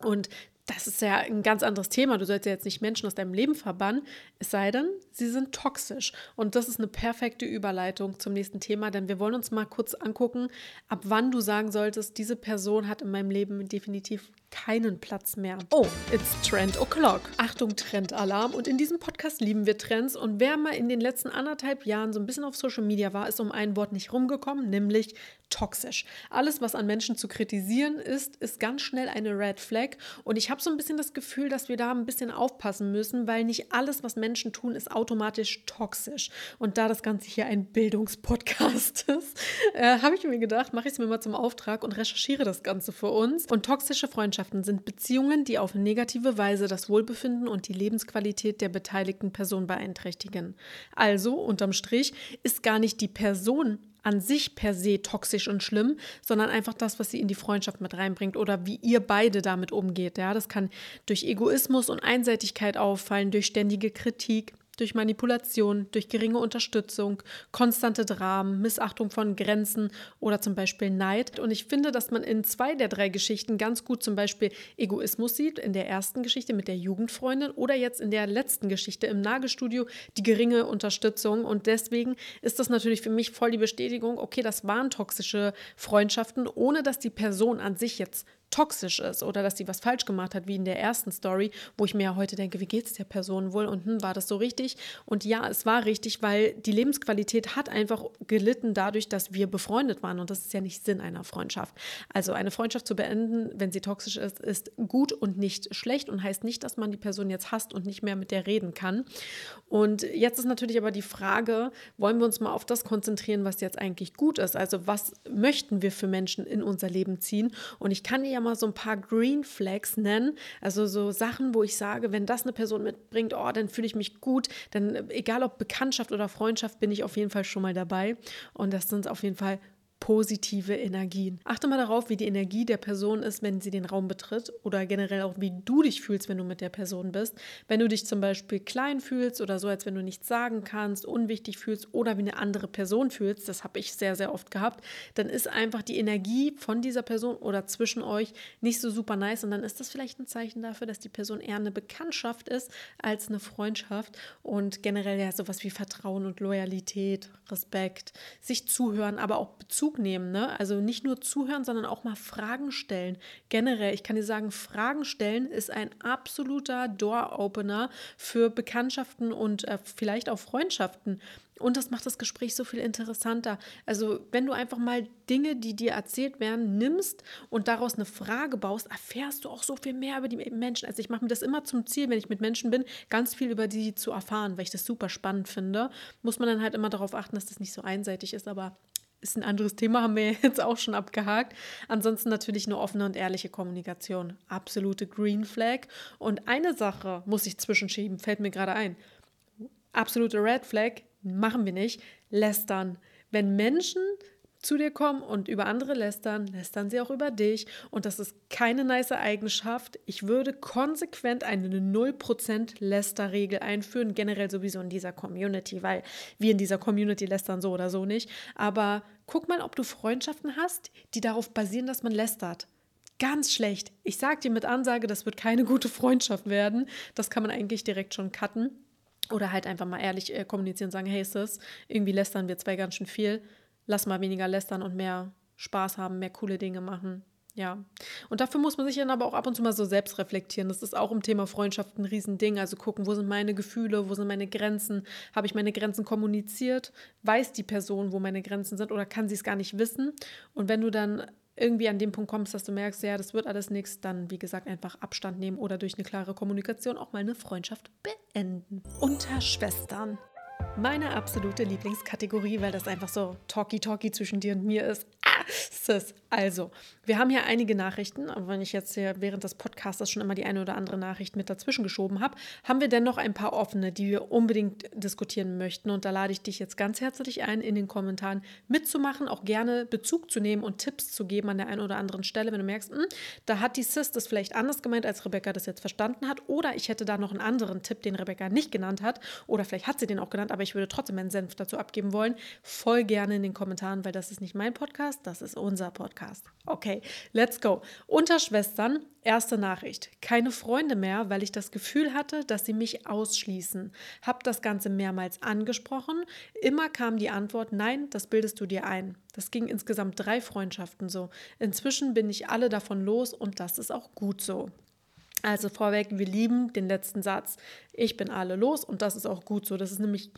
[SPEAKER 2] Und das ist ja ein ganz anderes Thema. Du sollst ja jetzt nicht Menschen aus deinem Leben verbannen, es sei denn, sie sind toxisch. Und das ist eine perfekte Überleitung zum nächsten Thema, denn wir wollen uns mal kurz angucken, ab wann du sagen solltest, diese Person hat in meinem Leben definitiv keinen Platz mehr. Oh, it's Trend O'Clock. Achtung, Trendalarm. Und in diesem Podcast lieben wir Trends. Und wer mal in den letzten anderthalb Jahren so ein bisschen auf Social Media war, ist um ein Wort nicht rumgekommen, nämlich toxisch. Alles, was an Menschen zu kritisieren ist, ist ganz schnell eine Red Flag. Und ich habe so ein bisschen das Gefühl, dass wir da ein bisschen aufpassen müssen, weil nicht alles, was Menschen tun, ist automatisch toxisch. Und da das Ganze hier ein Bildungspodcast ist, äh, habe ich mir gedacht, mache ich es mir mal zum Auftrag und recherchiere das Ganze für uns. Und toxische Freundschaften sind Beziehungen, die auf negative Weise das Wohlbefinden und die Lebensqualität der beteiligten Person beeinträchtigen. Also, unterm Strich, ist gar nicht die Person an sich per se toxisch und schlimm, sondern einfach das, was sie in die Freundschaft mit reinbringt oder wie ihr beide damit umgeht. Ja, das kann durch Egoismus und Einseitigkeit auffallen, durch ständige Kritik, durch Manipulation, durch geringe Unterstützung, konstante Dramen, Missachtung von Grenzen oder zum Beispiel Neid. Und ich finde, dass man in zwei der drei Geschichten ganz gut zum Beispiel Egoismus sieht, in der ersten Geschichte mit der Jugendfreundin oder jetzt in der letzten Geschichte im Nagelstudio die geringe Unterstützung. Und deswegen ist das natürlich für mich voll die Bestätigung, okay, das waren toxische Freundschaften, ohne dass die Person an sich jetzt toxisch ist oder dass sie was falsch gemacht hat, wie in der ersten Story, wo ich mir ja heute denke, wie geht es der Person wohl und hm, war das so richtig? Und ja, es war richtig, weil die Lebensqualität hat einfach gelitten dadurch, dass wir befreundet waren und das ist ja nicht Sinn einer Freundschaft. Also eine Freundschaft zu beenden, wenn sie toxisch ist, ist gut und nicht schlecht und heißt nicht, dass man die Person jetzt hasst und nicht mehr mit der reden kann. Und jetzt ist natürlich aber die Frage, wollen wir uns mal auf das konzentrieren, was jetzt eigentlich gut ist? Also was möchten wir für Menschen in unser Leben ziehen? Und ich kann ja mal so ein paar Green Flags nennen. Also so Sachen, wo ich sage, wenn das eine Person mitbringt, oh, dann fühle ich mich gut. Dann, egal ob Bekanntschaft oder Freundschaft, bin ich auf jeden Fall schon mal dabei. Und das sind auf jeden Fall positive Energien. Achte mal darauf, wie die Energie der Person ist, wenn sie den Raum betritt oder generell auch, wie du dich fühlst, wenn du mit der Person bist. Wenn du dich zum Beispiel klein fühlst oder so, als wenn du nichts sagen kannst, unwichtig fühlst oder wie eine andere Person fühlst, das habe ich sehr, sehr oft gehabt, dann ist einfach die Energie von dieser Person oder zwischen euch nicht so super nice und dann ist das vielleicht ein Zeichen dafür, dass die Person eher eine Bekanntschaft ist als eine Freundschaft und generell ja sowas wie Vertrauen und Loyalität, Respekt, sich zuhören, aber auch Bezug Bezug nehmen. Ne? Also nicht nur zuhören, sondern auch mal Fragen stellen. Generell, ich kann dir sagen, Fragen stellen ist ein absoluter Door-Opener für Bekanntschaften und äh, vielleicht auch Freundschaften. Und das macht das Gespräch so viel interessanter. Also, wenn du einfach mal Dinge, die dir erzählt werden, nimmst und daraus eine Frage baust, erfährst du auch so viel mehr über die Menschen. Also, ich mache mir das immer zum Ziel, wenn ich mit Menschen bin, ganz viel über die zu erfahren, weil ich das super spannend finde. Muss man dann halt immer darauf achten, dass das nicht so einseitig ist, aber ist ein anderes Thema, haben wir jetzt auch schon abgehakt. Ansonsten natürlich eine offene und ehrliche Kommunikation. Absolute Green Flag. Und eine Sache muss ich zwischenschieben, fällt mir gerade ein. Absolute Red Flag machen wir nicht, lästern. Wenn Menschen zu dir kommen und über andere lästern, lästern sie auch über dich. Und das ist keine nice Eigenschaft. Ich würde konsequent eine 0% Lästerregel einführen, generell sowieso in dieser Community, weil wir in dieser Community lästern so oder so nicht. Aber guck mal, ob du Freundschaften hast, die darauf basieren, dass man lästert. Ganz schlecht. Ich sage dir mit Ansage, das wird keine gute Freundschaft werden. Das kann man eigentlich direkt schon cutten. Oder halt einfach mal ehrlich äh, kommunizieren und sagen, hey Sis, irgendwie lästern wir zwei ganz schön viel. Lass mal weniger lästern und mehr Spaß haben, mehr coole Dinge machen. Ja. Und dafür muss man sich dann aber auch ab und zu mal so selbst reflektieren. Das ist auch im Thema Freundschaft ein Riesending. Also gucken, wo sind meine Gefühle, wo sind meine Grenzen? Habe ich meine Grenzen kommuniziert? Weiß die Person, wo meine Grenzen sind oder kann sie es gar nicht wissen? Und wenn du dann irgendwie an dem Punkt kommst, dass du merkst, ja, das wird alles nichts, dann wie gesagt einfach Abstand nehmen oder durch eine klare Kommunikation auch mal eine Freundschaft beenden. Unter Schwestern. Meine absolute Lieblingskategorie, weil das einfach so talky-talky zwischen dir und mir ist. Sis. Also, wir haben hier einige Nachrichten, aber wenn ich jetzt hier während des Podcasts schon immer die eine oder andere Nachricht mit dazwischen geschoben habe, haben wir dennoch ein paar offene, die wir unbedingt diskutieren möchten. Und da lade ich dich jetzt ganz herzlich ein, in den Kommentaren mitzumachen, auch gerne Bezug zu nehmen und Tipps zu geben an der einen oder anderen Stelle, wenn du merkst, mh, hm, da hat die Sis das vielleicht anders gemeint, als Rebecca das jetzt verstanden hat. Oder ich hätte da noch einen anderen Tipp, den Rebecca nicht genannt hat. Oder vielleicht hat sie den auch genannt, aber ich würde trotzdem meinen Senf dazu abgeben wollen. Voll gerne in den Kommentaren, weil das ist nicht mein Podcast, das ist unser Podcast. Okay, let's go. Unter Schwestern, erste Nachricht. Keine Freunde mehr, weil ich das Gefühl hatte, dass sie mich ausschließen. Hab das Ganze mehrmals angesprochen. Immer kam die Antwort, nein, das bildest du dir ein. Das ging insgesamt drei Freundschaften so. Inzwischen bin ich alle davon los und das ist auch gut so. Also vorweg, wir lieben den letzten Satz. Ich bin alle los und das ist auch gut so. Das ist nämlich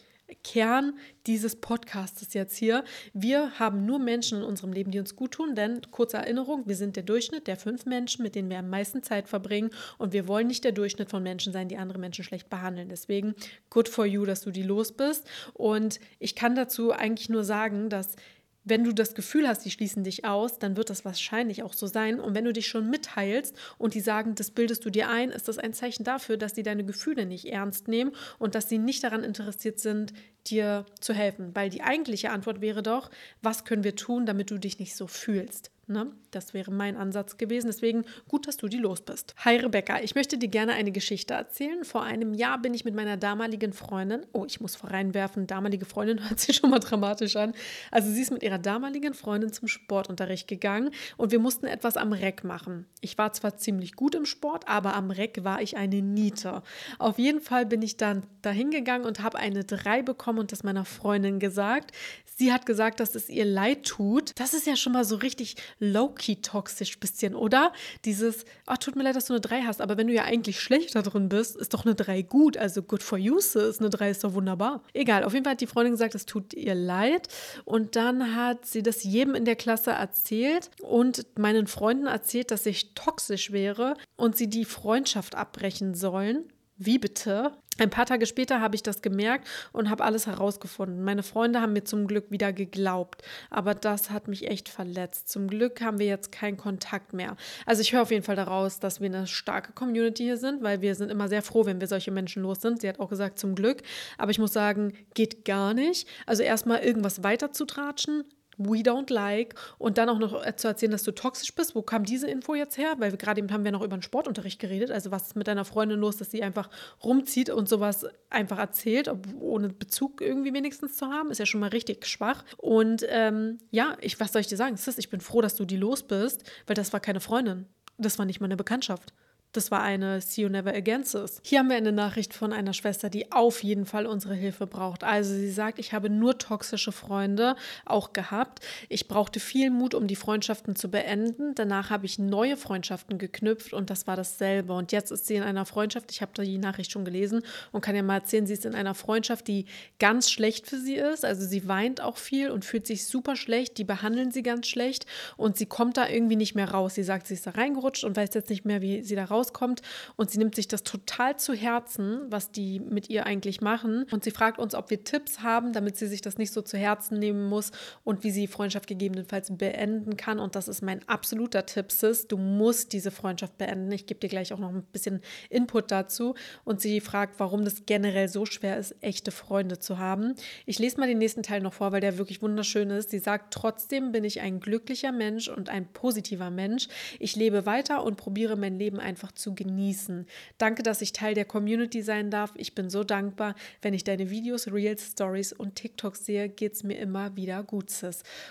[SPEAKER 2] Kern dieses Podcasts jetzt hier. Wir haben nur Menschen in unserem Leben, die uns gut tun, denn kurze Erinnerung, wir sind der Durchschnitt der fünf Menschen, mit denen wir am meisten Zeit verbringen und wir wollen nicht der Durchschnitt von Menschen sein, die andere Menschen schlecht behandeln. Deswegen good for you, dass du die los bist und ich kann dazu eigentlich nur sagen, dass wenn du das Gefühl hast, die schließen dich aus, dann wird das wahrscheinlich auch so sein. Und wenn du dich schon mitteilst und die sagen, das bildest du dir ein, ist das ein Zeichen dafür, dass sie deine Gefühle nicht ernst nehmen und dass sie nicht daran interessiert sind, dir zu helfen. Weil die eigentliche Antwort wäre doch, was können wir tun, damit du dich nicht so fühlst? Ne? Das wäre mein Ansatz gewesen. Deswegen gut, dass du die los bist. Hi Rebecca, ich möchte dir gerne eine Geschichte erzählen. Vor einem Jahr bin ich mit meiner damaligen Freundin, oh, ich muss voreinwerfen, damalige Freundin hört sich schon mal dramatisch an. Also sie ist mit ihrer damaligen Freundin zum Sportunterricht gegangen und wir mussten etwas am Reck machen. Ich war zwar ziemlich gut im Sport, aber am Reck war ich eine Niete. Auf jeden Fall bin ich dann dahin gegangen und habe eine 3 bekommen und das meiner Freundin gesagt. Sie hat gesagt, dass es ihr leid tut. Das ist ja schon mal so richtig low-key toxisch bisschen, oder? Dieses, ach, tut mir leid, dass du eine 3 hast, aber wenn du ja eigentlich schlechter drin bist, ist doch eine 3 gut. Also good for you, sis. Eine 3 ist doch wunderbar. Egal, auf jeden Fall hat die Freundin gesagt, es tut ihr leid. Und dann hat sie das jedem in der Klasse erzählt und meinen Freunden erzählt, dass ich toxisch wäre und sie die Freundschaft abbrechen sollen. Wie bitte? Ein paar Tage später habe ich das gemerkt und habe alles herausgefunden. Meine Freunde haben mir zum Glück wieder geglaubt, aber das hat mich echt verletzt. Zum Glück haben wir jetzt keinen Kontakt mehr. Also ich höre auf jeden Fall daraus, dass wir eine starke Community hier sind, weil wir sind immer sehr froh, wenn wir solche Menschen los sind. Sie hat auch gesagt, zum Glück. Aber ich muss sagen, geht gar nicht. Also erstmal irgendwas weiter zu tratschen, we don't like und dann auch noch zu erzählen, dass du toxisch bist. Wo kam diese Info jetzt her? Weil gerade eben haben wir noch über den Sportunterricht geredet. Also was ist mit deiner Freundin los, dass sie einfach rumzieht und sowas einfach erzählt, ohne Bezug irgendwie wenigstens zu haben, ist ja schon mal richtig schwach. Und ähm, ja, ich, was soll ich dir sagen? Sis, ich bin froh, dass du die los bist, weil das war keine Freundin. Das war nicht meine Bekanntschaft Das war eine See You Never Again Sis. Hier haben wir eine Nachricht von einer Schwester, die auf jeden Fall unsere Hilfe braucht. Also sie sagt, ich habe nur toxische Freunde auch gehabt. Ich brauchte viel Mut, um die Freundschaften zu beenden. Danach habe ich neue Freundschaften geknüpft und das war dasselbe. Und jetzt ist sie in einer Freundschaft, ich habe da die Nachricht schon gelesen und kann ja mal erzählen, sie ist in einer Freundschaft, die ganz schlecht für sie ist. Also sie weint auch viel und fühlt sich super schlecht. Die behandeln sie ganz schlecht und sie kommt da irgendwie nicht mehr raus. Sie sagt, sie ist da reingerutscht und weiß jetzt nicht mehr, wie sie da raus rauskommt. Und sie nimmt sich das total zu Herzen, was die mit ihr eigentlich machen. Und sie fragt uns, ob wir Tipps haben, damit sie sich das nicht so zu Herzen nehmen muss und wie sie Freundschaft gegebenenfalls beenden kann. Und das ist mein absoluter Tipp, Sis. Du musst diese Freundschaft beenden. Ich gebe dir gleich auch noch ein bisschen Input dazu. Und sie fragt, warum das generell so schwer ist, echte Freunde zu haben. Ich lese mal den nächsten Teil noch vor, weil der wirklich wunderschön ist. Sie sagt, trotzdem bin ich ein glücklicher Mensch und ein positiver Mensch. Ich lebe weiter und probiere mein Leben einfach einfach zu genießen. Danke, dass ich Teil der Community sein darf. Ich bin so dankbar. Wenn ich deine Videos, Reels, Stories und TikToks sehe, geht es mir immer wieder gut.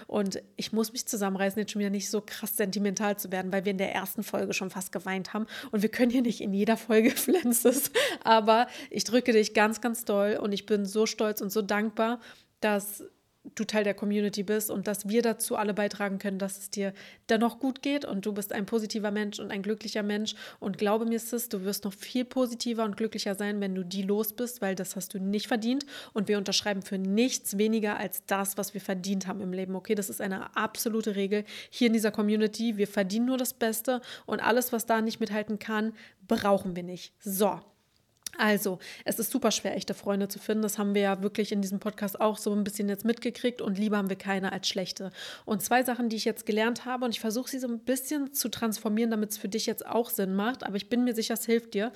[SPEAKER 2] Und ich muss mich zusammenreißen, jetzt schon wieder nicht so krass sentimental zu werden, weil wir in der ersten Folge schon fast geweint haben. Und wir können hier nicht in jeder Folge Flenzes. Aber ich drücke dich ganz, ganz doll und ich bin so stolz und so dankbar, dass du Teil der Community bist und dass wir dazu alle beitragen können, dass es dir dennoch gut geht und du bist ein positiver Mensch und ein glücklicher Mensch. Und glaube mir, Sis, du wirst noch viel positiver und glücklicher sein, wenn du die los bist, weil das hast du nicht verdient. Und wir unterschreiben für nichts weniger als das, was wir verdient haben im Leben. Okay, das ist eine absolute Regel hier in dieser Community. Wir verdienen nur das Beste und alles, was da nicht mithalten kann, brauchen wir nicht. So, also, es ist super schwer, echte Freunde zu finden. Das haben wir ja wirklich in diesem Podcast auch so ein bisschen jetzt mitgekriegt und lieber haben wir keine als schlechte. Und zwei Sachen, die ich jetzt gelernt habe und ich versuche sie so ein bisschen zu transformieren, damit es für dich jetzt auch Sinn macht, aber ich bin mir sicher, es hilft dir.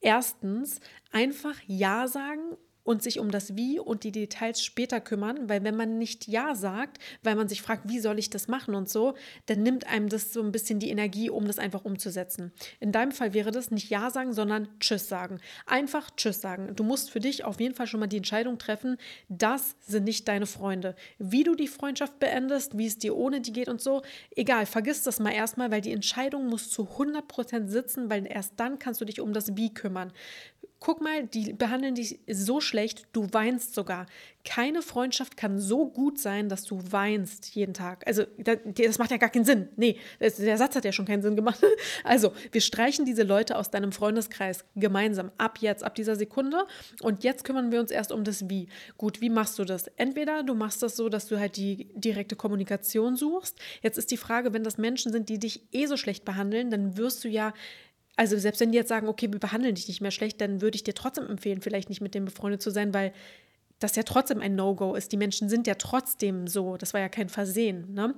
[SPEAKER 2] Erstens, einfach Ja sagen und sich um das Wie und die Details später kümmern, weil wenn man nicht Ja sagt, weil man sich fragt, wie soll ich das machen und so, dann nimmt einem das so ein bisschen die Energie, um das einfach umzusetzen. In deinem Fall wäre das nicht Ja sagen, sondern Tschüss sagen. Einfach Tschüss sagen. Du musst für dich auf jeden Fall schon mal die Entscheidung treffen, das sind nicht deine Freunde. Wie du die Freundschaft beendest, wie es dir ohne die geht und so, egal, vergiss das mal erstmal, weil die Entscheidung muss zu 100% sitzen, weil erst dann kannst du dich um das Wie kümmern. Guck mal, die behandeln dich so schlecht, du weinst sogar. Keine Freundschaft kann so gut sein, dass du weinst jeden Tag. Also, das macht ja gar keinen Sinn. Nee, der Satz hat ja schon keinen Sinn gemacht. Also, wir streichen diese Leute aus deinem Freundeskreis gemeinsam ab jetzt, ab dieser Sekunde. Und jetzt kümmern wir uns erst um das Wie. Gut, wie machst du das? Entweder du machst das so, dass du halt die direkte Kommunikation suchst. Jetzt ist die Frage, wenn das Menschen sind, die dich eh so schlecht behandeln, dann wirst du ja also selbst wenn die jetzt sagen, okay, wir behandeln dich nicht mehr schlecht, dann würde ich dir trotzdem empfehlen, vielleicht nicht mit dem befreundet zu sein, weil das ja trotzdem ein No-Go ist. Die Menschen sind ja trotzdem so. Das war ja kein Versehen. Ne?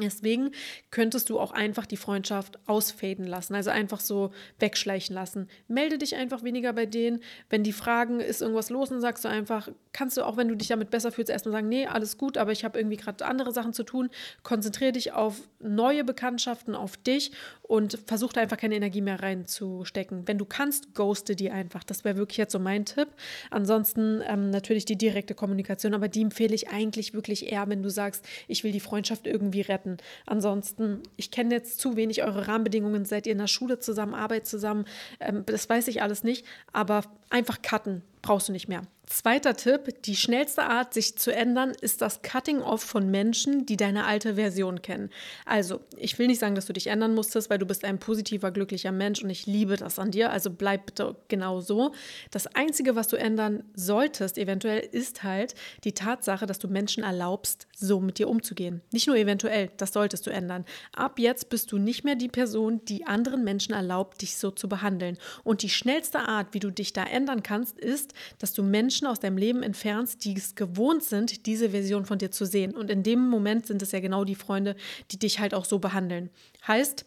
[SPEAKER 2] Deswegen könntest du auch einfach die Freundschaft ausfaden lassen, also einfach so wegschleichen lassen. Melde dich einfach weniger bei denen. Wenn die fragen, ist irgendwas los, dann sagst du einfach, kannst du auch, wenn du dich damit besser fühlst, erstmal sagen, nee, alles gut, aber ich habe irgendwie gerade andere Sachen zu tun. Konzentriere dich auf neue Bekanntschaften, auf dich und versuch da einfach keine Energie mehr reinzustecken. Wenn du kannst, ghoste die einfach. Das wäre wirklich jetzt so mein Tipp. Ansonsten ähm, natürlich die direkte Kommunikation, aber die empfehle ich eigentlich wirklich eher, wenn du sagst, ich will die Freundschaft irgendwie retten arbeiten. Ansonsten, ich kenne jetzt zu wenig eure Rahmenbedingungen. Seid ihr in der Schule zusammen, Arbeit zusammen? Ähm, das weiß ich alles nicht. Aber einfach cutten brauchst du nicht mehr. Zweiter Tipp, die schnellste Art, sich zu ändern, ist das Cutting-off von Menschen, die deine alte Version kennen. Also, ich will nicht sagen, dass du dich ändern musstest, weil du bist ein positiver, glücklicher Mensch und ich liebe das an dir. Also bleib bitte genau so. Das Einzige, was du ändern solltest, eventuell, ist halt die Tatsache, dass du Menschen erlaubst, so mit dir umzugehen. Nicht nur eventuell, das solltest du ändern. Ab jetzt bist du nicht mehr die Person, die anderen Menschen erlaubt, dich so zu behandeln. Und die schnellste Art, wie du dich da ändern kannst, ist, dass du Menschen Menschen aus deinem Leben entfernst, die es gewohnt sind, diese Version von dir zu sehen. Und in dem Moment sind es ja genau die Freunde, die dich halt auch so behandeln. Heißt,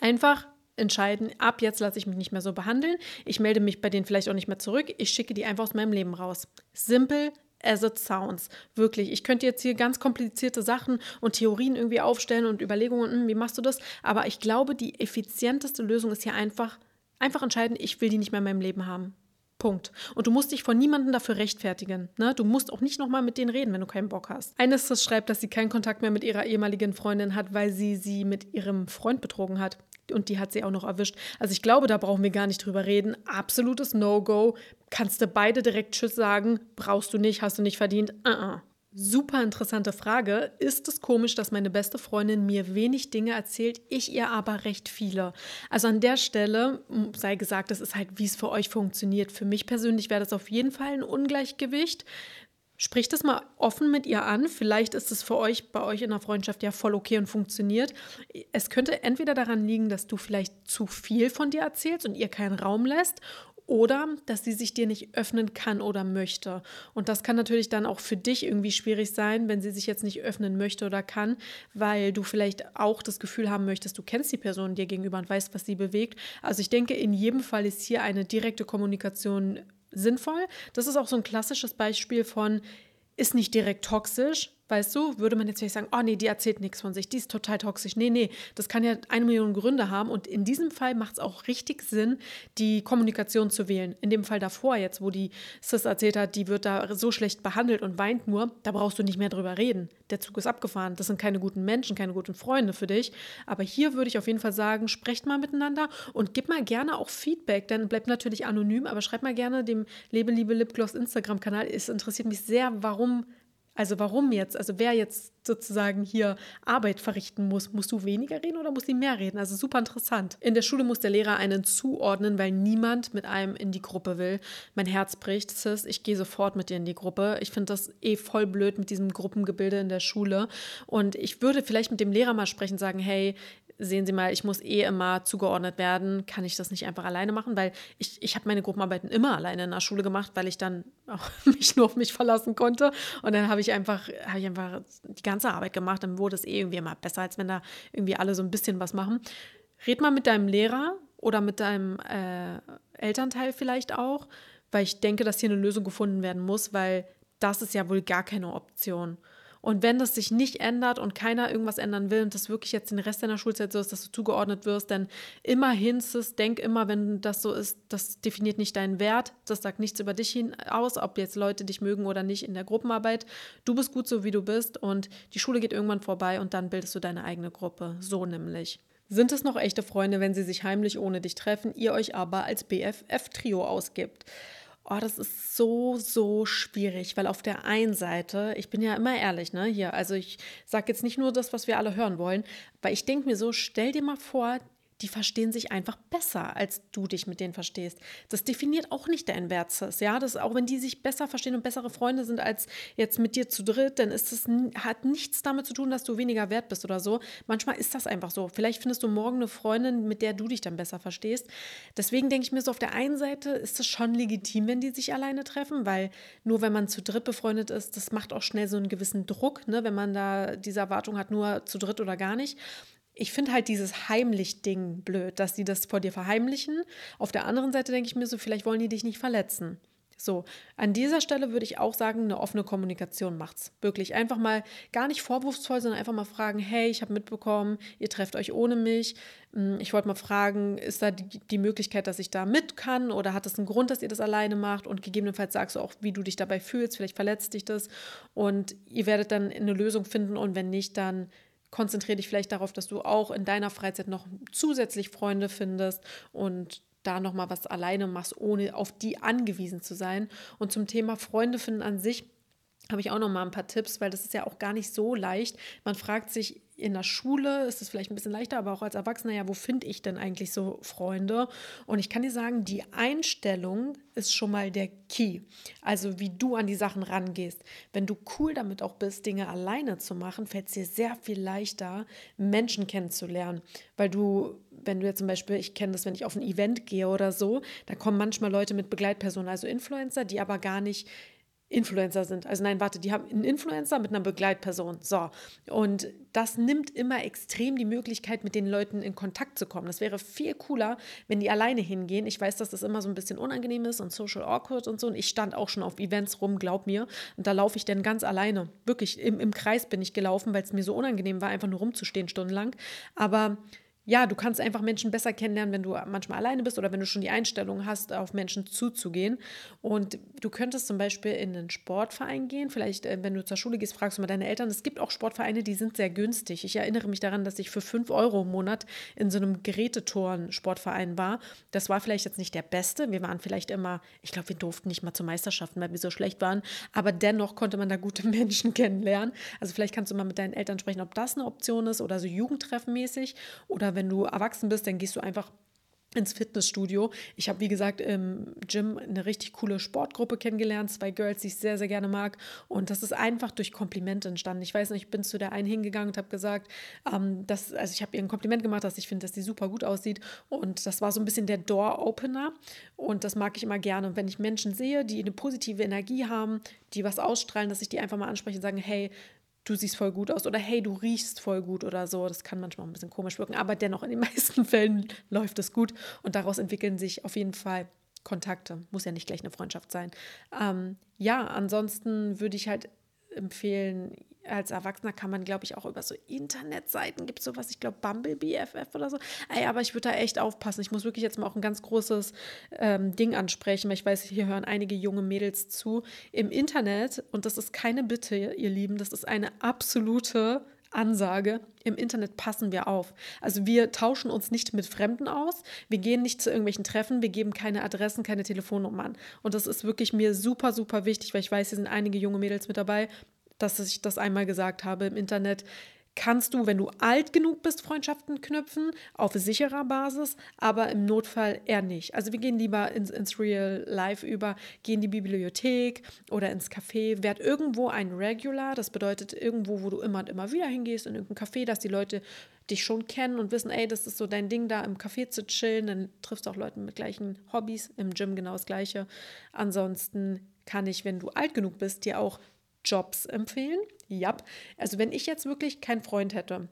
[SPEAKER 2] einfach entscheiden, ab jetzt lasse ich mich nicht mehr so behandeln. Ich melde mich bei denen vielleicht auch nicht mehr zurück. Ich schicke die einfach aus meinem Leben raus. Simple as it sounds. Wirklich. Ich könnte jetzt hier ganz komplizierte Sachen und Theorien irgendwie aufstellen und Überlegungen, hm, wie machst du das? Aber ich glaube, die effizienteste Lösung ist hier einfach, einfach entscheiden, ich will die nicht mehr in meinem Leben haben. Punkt. Und du musst dich von niemandem dafür rechtfertigen. Ne? Du musst auch nicht nochmal mit denen reden, wenn du keinen Bock hast. Eines schreibt, dass sie keinen Kontakt mehr mit ihrer ehemaligen Freundin hat, weil sie sie mit ihrem Freund betrogen hat. und die hat sie auch noch erwischt. Also ich glaube, da brauchen wir gar nicht drüber reden. Absolutes No-Go. Kannst du beide direkt Tschüss sagen? Brauchst du nicht, hast du nicht verdient. Uh -uh. Super interessante Frage. Ist es komisch, dass meine beste Freundin mir wenig Dinge erzählt, ich ihr aber recht viele? Also an der Stelle sei gesagt, das ist halt, wie es für euch funktioniert. Für mich persönlich wäre das auf jeden Fall ein Ungleichgewicht. Sprich das mal offen mit ihr an. Vielleicht ist es für euch bei euch in der Freundschaft ja voll okay und funktioniert. Es könnte entweder daran liegen, dass du vielleicht zu viel von dir erzählst und ihr keinen Raum lässt oder dass sie sich dir nicht öffnen kann oder möchte. Und das kann natürlich dann auch für dich irgendwie schwierig sein, wenn sie sich jetzt nicht öffnen möchte oder kann, weil du vielleicht auch das Gefühl haben möchtest, du kennst die Person dir gegenüber und weißt, was sie bewegt. Also ich denke, in jedem Fall ist hier eine direkte Kommunikation sinnvoll. Das ist auch so ein klassisches Beispiel von, ist nicht direkt toxisch, Weißt du, würde man jetzt vielleicht sagen, oh nee, die erzählt nichts von sich, die ist total toxisch. Nee, nee, das kann ja eine Million Gründe haben. Und in diesem Fall macht es auch richtig Sinn, die Kommunikation zu wählen. In dem Fall davor jetzt, wo die Sis erzählt hat, die wird da so schlecht behandelt und weint nur, da brauchst du nicht mehr drüber reden. Der Zug ist abgefahren. Das sind keine guten Menschen, keine guten Freunde für dich. Aber hier würde ich auf jeden Fall sagen, sprecht mal miteinander und gib mal gerne auch Feedback, denn bleibt natürlich anonym, aber schreibt mal gerne dem Lebe, Liebe, Lipgloss Instagram-Kanal. Es interessiert mich sehr, warum also warum jetzt? Also wer jetzt sozusagen hier Arbeit verrichten muss, musst du weniger reden oder muss sie mehr reden? Also super interessant. In der Schule muss der Lehrer einen zuordnen, weil niemand mit einem in die Gruppe will. Mein Herz bricht, Sis, ich gehe sofort mit dir in die Gruppe. Ich finde das eh voll blöd mit diesem Gruppengebilde in der Schule. Und ich würde vielleicht mit dem Lehrer mal sprechen, sagen, hey, sehen Sie mal, ich muss eh immer zugeordnet werden, kann ich das nicht einfach alleine machen, weil ich, ich habe meine Gruppenarbeiten immer alleine in der Schule gemacht, weil ich dann auch mich nur auf mich verlassen konnte und dann habe ich einfach, habe ich einfach die ganze Arbeit gemacht, dann wurde es eh irgendwie immer besser, als wenn da irgendwie alle so ein bisschen was machen. Red mal mit deinem Lehrer oder mit deinem äh, Elternteil vielleicht auch, weil ich denke, dass hier eine Lösung gefunden werden muss, weil das ist ja wohl gar keine Option. Und wenn das sich nicht ändert und keiner irgendwas ändern will und das wirklich jetzt den Rest deiner Schulzeit so ist, dass du zugeordnet wirst, dann immerhin, Sis, denk immer, wenn das so ist, das definiert nicht deinen Wert, das sagt nichts über dich aus, ob jetzt Leute dich mögen oder nicht in der Gruppenarbeit. Du bist gut so, wie du bist und die Schule geht irgendwann vorbei und dann bildest du deine eigene Gruppe. So nämlich. Sind es noch echte Freunde, wenn sie sich heimlich ohne dich treffen, ihr euch aber als BFF-Trio ausgibt? Oh, das ist so, so schwierig, weil auf der einen Seite, ich bin ja immer ehrlich, ne, hier, also ich sage jetzt nicht nur das, was wir alle hören wollen, weil ich denke mir so, stell dir mal vor, die verstehen sich einfach besser, als du dich mit denen verstehst. Das definiert auch nicht dein Wertes, ja. Das, auch wenn die sich besser verstehen und bessere Freunde sind als jetzt mit dir zu dritt, dann ist es hat nichts damit zu tun, dass du weniger wert bist oder so. Manchmal ist das einfach so. Vielleicht findest du morgen eine Freundin, mit der du dich dann besser verstehst. Deswegen denke ich mir so, auf der einen Seite ist es schon legitim, wenn die sich alleine treffen, weil nur wenn man zu dritt befreundet ist, das macht auch schnell so einen gewissen Druck, ne, wenn man da diese Erwartung hat, nur zu dritt oder gar nicht ich finde halt dieses Heimlich-Ding blöd, dass die das vor dir verheimlichen. Auf der anderen Seite denke ich mir so, vielleicht wollen die dich nicht verletzen. So, an dieser Stelle würde ich auch sagen, eine offene Kommunikation macht's. Wirklich einfach mal gar nicht vorwurfsvoll, sondern einfach mal fragen, hey, ich habe mitbekommen, ihr trefft euch ohne mich. Hm, ich wollte mal fragen, ist da die, die, Möglichkeit, dass ich da mit kann oder hat es einen Grund, dass ihr das alleine macht und gegebenenfalls sagst du auch, wie du dich dabei fühlst, vielleicht verletzt dich das und ihr werdet dann eine Lösung finden und wenn nicht, dann konzentriere dich vielleicht darauf, dass du auch in deiner Freizeit noch zusätzlich Freunde findest und da noch mal was alleine machst, ohne auf die angewiesen zu sein. Und zum Thema Freunde finden an sich habe ich auch noch mal ein paar Tipps, weil das ist ja auch gar nicht so leicht. Man fragt sich in der Schule, ist es vielleicht ein bisschen leichter, aber auch als Erwachsener, ja, wo finde ich denn eigentlich so Freunde? Und ich kann dir sagen, die Einstellung ist schon mal der Key. Also wie du an die Sachen rangehst. Wenn du cool damit auch bist, Dinge alleine zu machen, fällt es dir sehr viel leichter, Menschen kennenzulernen. Weil du, wenn du jetzt zum Beispiel, ich kenne das, wenn ich auf ein Event gehe oder so, da kommen manchmal Leute mit Begleitpersonen, also Influencer, die aber gar nicht Influencer sind. Also nein, warte, die haben einen Influencer mit einer Begleitperson. So. Und das nimmt immer extrem die Möglichkeit, mit den Leuten in Kontakt zu kommen. Das wäre viel cooler, wenn die alleine hingehen. Ich weiß, dass das immer so ein bisschen unangenehm ist und social awkward und so. Und ich stand auch schon auf Events rum, glaub mir. Und da laufe ich dann ganz alleine. Wirklich im, im Kreis bin ich gelaufen, weil es mir so unangenehm war, einfach nur rumzustehen stundenlang. Aber ja, du kannst einfach Menschen besser kennenlernen, wenn du manchmal alleine bist oder wenn du schon die Einstellung hast, auf Menschen zuzugehen. Und du könntest zum Beispiel in einen Sportverein gehen. Vielleicht, äh, wenn du zur Schule gehst, fragst du mal deine Eltern. Es gibt auch Sportvereine, die sind sehr günstig. Ich erinnere mich daran, dass ich für 5 Euro im Monat in so einem Gerätetoren-Sportverein war. Das war vielleicht jetzt nicht der beste. Wir waren vielleicht immer, ich glaube, wir durften nicht mal zur Meisterschaften, weil wir so schlecht waren. Aber dennoch konnte man da gute Menschen kennenlernen. Also vielleicht kannst du mal mit deinen Eltern sprechen, ob das eine Option ist oder so Jugendtreffenmäßig oder wenn du erwachsen bist, dann gehst du einfach ins Fitnessstudio. Ich habe, wie gesagt, im Gym eine richtig coole Sportgruppe kennengelernt, zwei Girls, die ich sehr, sehr gerne mag. Und das ist einfach durch Komplimente entstanden. Ich weiß nicht, ich bin zu der einen hingegangen und habe gesagt, ähm, dass, also ich habe ihr ein Kompliment gemacht, dass ich finde, dass sie super gut aussieht. Und das war so ein bisschen der Door-Opener. Und das mag ich immer gerne. Und wenn ich Menschen sehe, die eine positive Energie haben, die was ausstrahlen, dass ich die einfach mal anspreche und sage, hey, du siehst voll gut aus oder hey, du riechst voll gut oder so. Das kann manchmal ein bisschen komisch wirken, aber dennoch in den meisten Fällen läuft es gut und daraus entwickeln sich auf jeden Fall Kontakte. Muss ja nicht gleich eine Freundschaft sein. Ähm, ja, ansonsten würde ich halt empfehlen, als Erwachsener kann man, glaube ich, auch über so Internetseiten, gibt es sowas, ich glaube, Bumblebee FF oder so. Ey, aber ich würde da echt aufpassen. Ich muss wirklich jetzt mal auch ein ganz großes ähm, Ding ansprechen, weil ich weiß, hier hören einige junge Mädels zu. Im Internet, und das ist keine Bitte, ihr Lieben, das ist eine absolute Ansage, im Internet passen wir auf. Also wir tauschen uns nicht mit Fremden aus, wir gehen nicht zu irgendwelchen Treffen, wir geben keine Adressen, keine Telefonnummern. Und das ist wirklich mir super, super wichtig, weil ich weiß, hier sind einige junge Mädels mit dabei, dass ich das einmal gesagt habe im Internet. Kannst du, wenn du alt genug bist, Freundschaften knüpfen, auf sicherer Basis, aber im Notfall eher nicht. Also wir gehen lieber ins, ins Real Life über, gehen in die Bibliothek oder ins Café, werd irgendwo ein Regular, das bedeutet irgendwo, wo du immer und immer wieder hingehst, in irgendein Café, dass die Leute dich schon kennen und wissen, ey, das ist so dein Ding, da im Café zu chillen, dann triffst du auch Leute mit gleichen Hobbys, im Gym genau das gleiche. Ansonsten kann ich, wenn du alt genug bist, dir auch Jobs empfehlen. Ja, also wenn ich jetzt wirklich keinen Freund hätte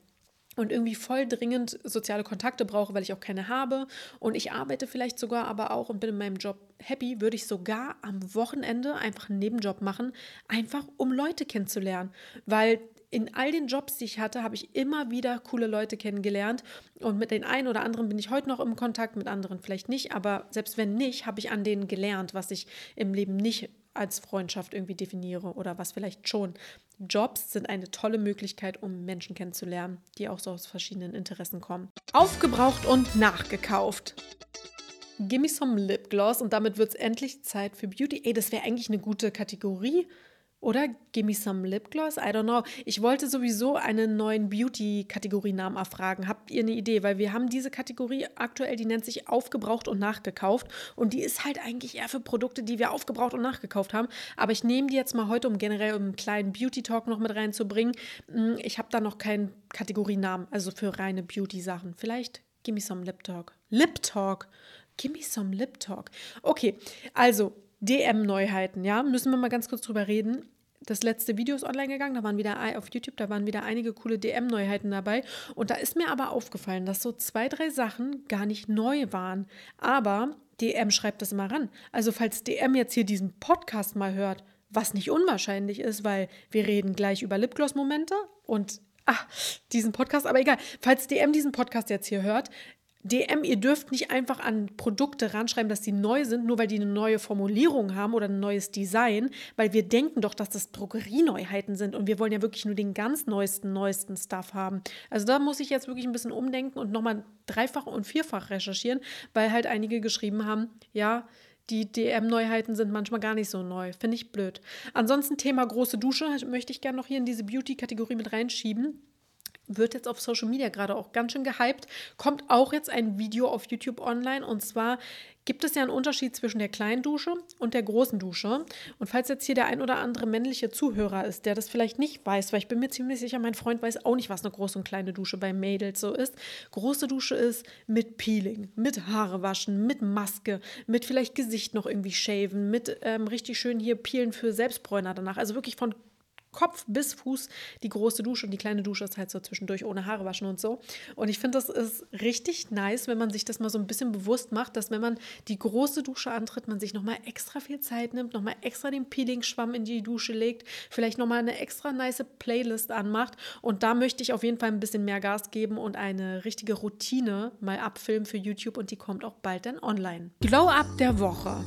[SPEAKER 2] und irgendwie voll dringend soziale Kontakte brauche, weil ich auch keine habe und ich arbeite vielleicht sogar aber auch und bin in meinem Job happy, würde ich sogar am Wochenende einfach einen Nebenjob machen, einfach um Leute kennenzulernen, weil in all den Jobs, die ich hatte, habe ich immer wieder coole Leute kennengelernt. Und mit den einen oder anderen bin ich heute noch im Kontakt, mit anderen vielleicht nicht. Aber selbst wenn nicht, habe ich an denen gelernt, was ich im Leben nicht als Freundschaft irgendwie definiere oder was vielleicht schon. Jobs sind eine tolle Möglichkeit, um Menschen kennenzulernen, die auch so aus verschiedenen Interessen kommen. Aufgebraucht und nachgekauft. Gimme some Lipgloss und damit wird es endlich Zeit für Beauty. Ey, das wäre eigentlich eine gute Kategorie oder Gimme Some Lip Gloss? I don't know. Ich wollte sowieso einen neuen Beauty-Kategorienamen erfragen. Habt ihr eine Idee? Weil wir haben diese Kategorie aktuell, die nennt sich aufgebraucht und nachgekauft. Und die ist halt eigentlich eher für Produkte, die wir aufgebraucht und nachgekauft haben. Aber ich nehme die jetzt mal heute, um generell einen kleinen Beauty-Talk noch mit reinzubringen. Hm, ich habe da noch keinen Kategorienamen, also für reine Beauty-Sachen. Vielleicht Gimme Some Lip Talk. Lip Talk. Gimme Some Lip Talk. Okay, also DM-Neuheiten, ja, müssen wir mal ganz kurz drüber reden. Das letzte Video ist online gegangen, da waren wieder auf YouTube, da waren wieder einige coole DM-Neuheiten dabei. Und da ist mir aber aufgefallen, dass so zwei, drei Sachen gar nicht neu waren. Aber DM schreibt das immer ran. Also falls DM jetzt hier diesen Podcast mal hört, was nicht unwahrscheinlich ist, weil wir reden gleich über Lipgloss-Momente und ach, diesen Podcast, aber egal. Falls DM diesen Podcast jetzt hier hört, DM, ihr dürft nicht einfach an Produkte ranschreiben, dass die neu sind, nur weil die eine neue Formulierung haben oder ein neues Design, weil wir denken doch, dass das Drogerieneuheiten sind und wir wollen ja wirklich nur den ganz neuesten, neuesten Stuff haben. Also da muss ich jetzt wirklich ein bisschen umdenken und nochmal dreifach und vierfach recherchieren, weil halt einige geschrieben haben, ja, die DM-Neuheiten sind manchmal gar nicht so neu. Finde ich blöd. Ansonsten Thema große Dusche möchte ich gerne noch hier in diese Beauty-Kategorie mit reinschieben wird jetzt auf Social Media gerade auch ganz schön gehypt. Kommt auch jetzt ein Video auf YouTube online und zwar gibt es ja einen Unterschied zwischen der kleinen Dusche und der großen Dusche. Und falls jetzt hier der ein oder andere männliche Zuhörer ist, der das vielleicht nicht weiß, weil ich bin mir ziemlich sicher, mein Freund weiß auch nicht, was eine große und kleine Dusche bei Mädels so ist. Große Dusche ist mit Peeling, mit Haare waschen, mit Maske, mit vielleicht Gesicht noch irgendwie shaven, mit ähm, richtig schön hier peelen für Selbstbräuner danach. Also wirklich von Kopf bis Fuß die große Dusche und die kleine Dusche ist halt so zwischendurch ohne Haare waschen und so. Und ich finde, das ist richtig nice, wenn man sich das mal so ein bisschen bewusst macht, dass wenn man die große Dusche antritt, man sich nochmal extra viel Zeit nimmt, nochmal extra den Peeling-Schwamm in die Dusche legt, vielleicht nochmal eine extra nice Playlist anmacht. Und da möchte ich auf jeden Fall ein bisschen mehr Gas geben und eine richtige Routine mal abfilmen für YouTube und die kommt auch bald dann online. Glow-Up der Woche.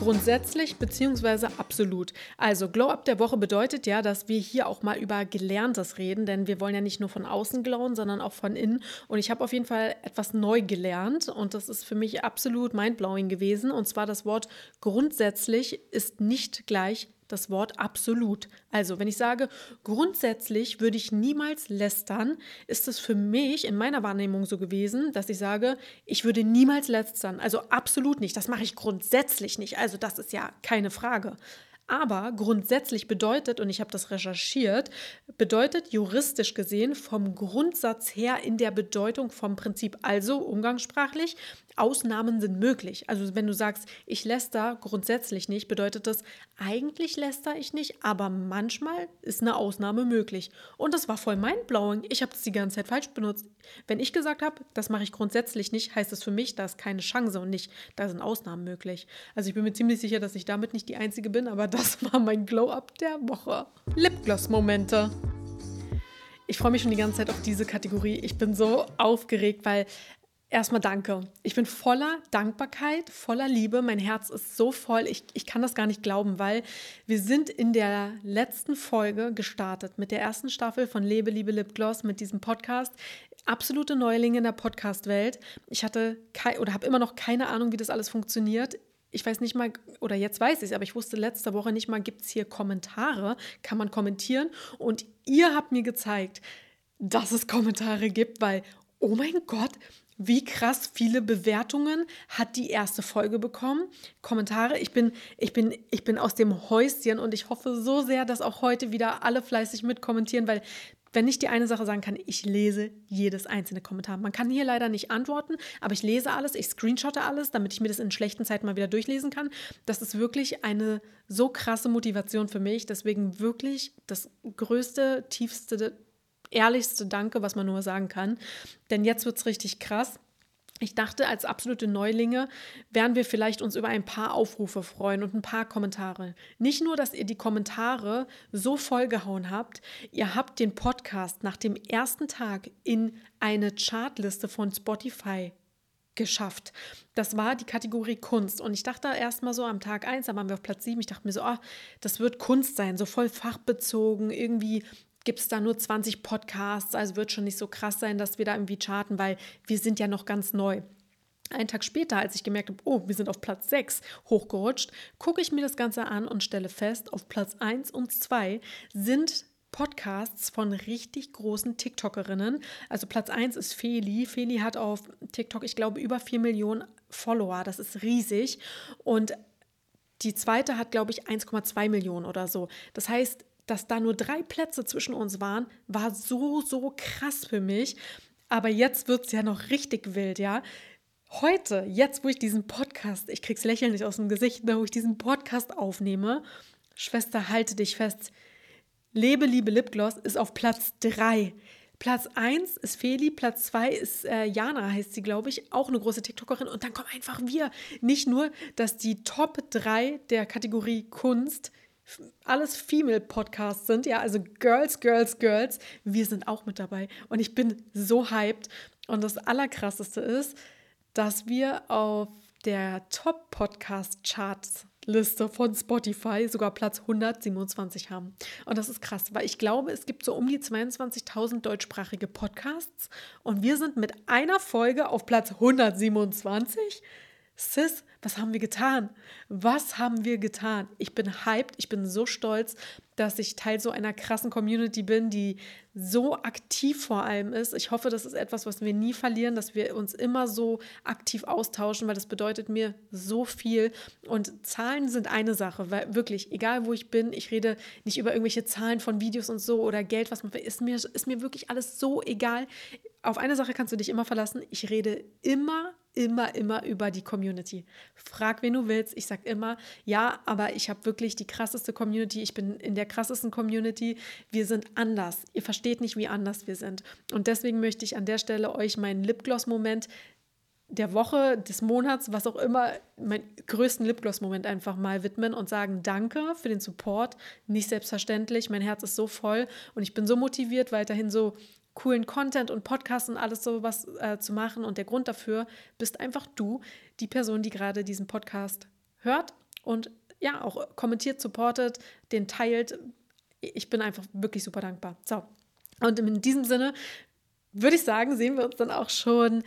[SPEAKER 2] Grundsätzlich beziehungsweise absolut. Also Glow Up der Woche bedeutet ja, dass wir hier auch mal über Gelerntes reden, denn wir wollen ja nicht nur von außen glowen, sondern auch von innen. Und ich habe auf jeden Fall etwas neu gelernt und das ist für mich absolut mindblowing gewesen. Und zwar das Wort grundsätzlich ist nicht gleich das Wort absolut. Also, wenn ich sage, grundsätzlich würde ich niemals lästern, ist es für mich in meiner Wahrnehmung so gewesen, dass ich sage, ich würde niemals lästern. Also absolut nicht. Das mache ich grundsätzlich nicht. Also, das ist ja keine Frage. Aber grundsätzlich bedeutet, und ich habe das recherchiert, bedeutet juristisch gesehen vom Grundsatz her in der Bedeutung vom Prinzip, also umgangssprachlich, Ausnahmen sind möglich. Also wenn du sagst, ich läster grundsätzlich nicht, bedeutet das, eigentlich läster ich nicht, aber manchmal ist eine Ausnahme möglich. Und das war voll mindblowing. Ich habe das die ganze Zeit falsch benutzt. Wenn ich gesagt habe, das mache ich grundsätzlich nicht, heißt das für mich, da ist keine Chance und nicht, da sind Ausnahmen möglich. Also ich bin mir ziemlich sicher, dass ich damit nicht die Einzige bin, aber das war mein Glow-Up der Woche. Lipgloss-Momente. Ich freue mich schon die ganze Zeit auf diese Kategorie. Ich bin so aufgeregt, weil Erstmal danke. Ich bin voller Dankbarkeit, voller Liebe. Mein Herz ist so voll. Ich, ich kann das gar nicht glauben, weil wir sind in der letzten Folge gestartet mit der ersten Staffel von Lebe, Liebe, Lipgloss mit diesem Podcast. Absolute Neulinge in der Podcast-Welt. Ich hatte oder habe immer noch keine Ahnung, wie das alles funktioniert. Ich weiß nicht mal, oder jetzt weiß ich es, aber ich wusste letzte Woche nicht mal, gibt es hier Kommentare? Kann man kommentieren? Und ihr habt mir gezeigt, dass es Kommentare gibt, weil, oh mein Gott, wie krass viele Bewertungen hat die erste Folge bekommen. Kommentare. Ich bin, ich bin, ich bin aus dem Häuschen und ich hoffe so sehr, dass auch heute wieder alle fleißig mitkommentieren, weil wenn ich die eine Sache sagen kann, ich lese jedes einzelne Kommentar. Man kann hier leider nicht antworten, aber ich lese alles, ich screenshotte alles, damit ich mir das in schlechten Zeiten mal wieder durchlesen kann. Das ist wirklich eine so krasse Motivation für mich. Deswegen wirklich das größte, tiefste ehrlichste Danke, was man nur sagen kann. Denn jetzt wird es richtig krass. Ich dachte, als absolute Neulinge werden wir vielleicht uns über ein paar Aufrufe freuen und ein paar Kommentare. Nicht nur, dass ihr die Kommentare so vollgehauen habt, ihr habt den Podcast nach dem ersten Tag in eine Chartliste von Spotify geschafft. Das war die Kategorie Kunst. Und ich dachte erstmal so am Tag 1, da waren wir auf Platz 7, ich dachte mir so, oh, das wird Kunst sein, so voll fachbezogen, irgendwie gibt es da nur 20 Podcasts, also wird schon nicht so krass sein, dass wir da irgendwie charten, weil wir sind ja noch ganz neu. Einen Tag später, als ich gemerkt habe, oh, wir sind auf Platz 6 hochgerutscht, gucke ich mir das Ganze an und stelle fest, auf Platz 1 und 2 sind Podcasts von richtig großen TikTokerinnen. Also Platz 1 ist Feli. Feli hat auf TikTok, ich glaube, über 4 Millionen Follower. Das ist riesig. Und die zweite hat, glaube ich, 1,2 Millionen oder so. Das heißt, dass da nur drei Plätze zwischen uns waren, war so, so krass für mich. Aber jetzt wird es ja noch richtig wild, ja. Heute, jetzt, wo ich diesen Podcast, ich krieg's Lächeln nicht aus dem Gesicht, wo ich diesen Podcast aufnehme, Schwester, halte dich fest. Lebe, liebe Lipgloss ist auf Platz 3. Platz 1 ist Feli, Platz 2 ist äh, Jana, heißt sie, glaube ich, auch eine große TikTokerin. Und dann kommen einfach wir. Nicht nur, dass die Top 3 der Kategorie Kunst alles Female-Podcasts sind, ja, also Girls, Girls, Girls, wir sind auch mit dabei. Und ich bin so hyped. Und das Allerkrasseste ist, dass wir auf der Top-Podcast-Charts-Liste von Spotify sogar Platz 127 haben. Und das ist krass, weil ich glaube, es gibt so um die 22.000 deutschsprachige Podcasts und wir sind mit einer Folge auf Platz 127. Sis, was haben wir getan? Was haben wir getan? Ich bin hyped, ich bin so stolz, dass ich Teil so einer krassen Community bin, die so aktiv vor allem ist. Ich hoffe, das ist etwas, was wir nie verlieren, dass wir uns immer so aktiv austauschen, weil das bedeutet mir so viel. Und Zahlen sind eine Sache, weil wirklich, egal wo ich bin, ich rede nicht über irgendwelche Zahlen von Videos und so oder Geld, was man ist mir, ist mir wirklich alles so egal. auf eine Sache kannst du dich immer verlassen. Ich rede immer, immer, immer über die Community. Frag, wen du willst. Ich sage immer, ja, aber ich habe wirklich die krasseste Community. Ich bin in der krassesten Community. Wir sind anders. Ihr versteht nicht, wie anders wir sind. Und deswegen möchte ich an der Stelle euch meinen Lipgloss-Moment der Woche, des Monats, was auch immer, meinen größten Lipgloss-Moment einfach mal widmen und sagen Danke für den Support. Nicht selbstverständlich. Mein Herz ist so voll und ich bin so motiviert, weiterhin so coolen Content und Podcasts und alles sowas äh, zu machen. Und der Grund dafür bist einfach du, die Person, die gerade diesen Podcast hört und ja, auch kommentiert, supportet, den teilt. Ich bin einfach wirklich super dankbar. So. Und in diesem Sinne würde ich sagen, sehen wir uns dann auch schon,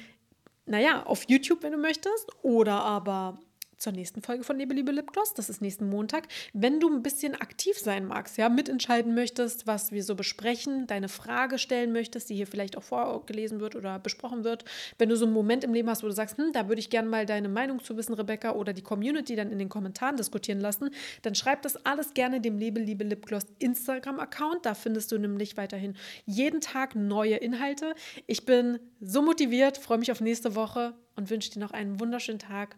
[SPEAKER 2] naja, auf YouTube, wenn du möchtest, oder aber zur nächsten Folge von Liebe, Liebe Lipgloss. Das ist nächsten Montag. Wenn du ein bisschen aktiv sein magst, ja, mitentscheiden möchtest, was wir so besprechen, deine Frage stellen möchtest, die hier vielleicht auch vorgelesen wird oder besprochen wird, wenn du so einen Moment im Leben hast, wo du sagst, hm, da würde ich gerne mal deine Meinung zu wissen, Rebecca, oder die Community dann in den Kommentaren diskutieren lassen, dann schreib das alles gerne dem Liebe, Liebe Lipgloss Instagram-Account. Da findest du nämlich weiterhin jeden Tag neue Inhalte. Ich bin so motiviert, freue mich auf nächste Woche und wünsche dir noch einen wunderschönen Tag.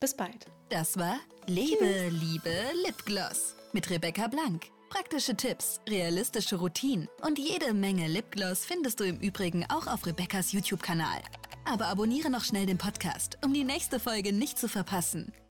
[SPEAKER 2] Bis bald.
[SPEAKER 1] Das war Lebe, Liebe, Lipgloss mit Rebecca Blank. Praktische Tipps, realistische Routinen und jede Menge Lipgloss findest du im Übrigen auch auf Rebeccas YouTube-Kanal. Aber abonniere noch schnell den Podcast, um die nächste Folge nicht zu verpassen.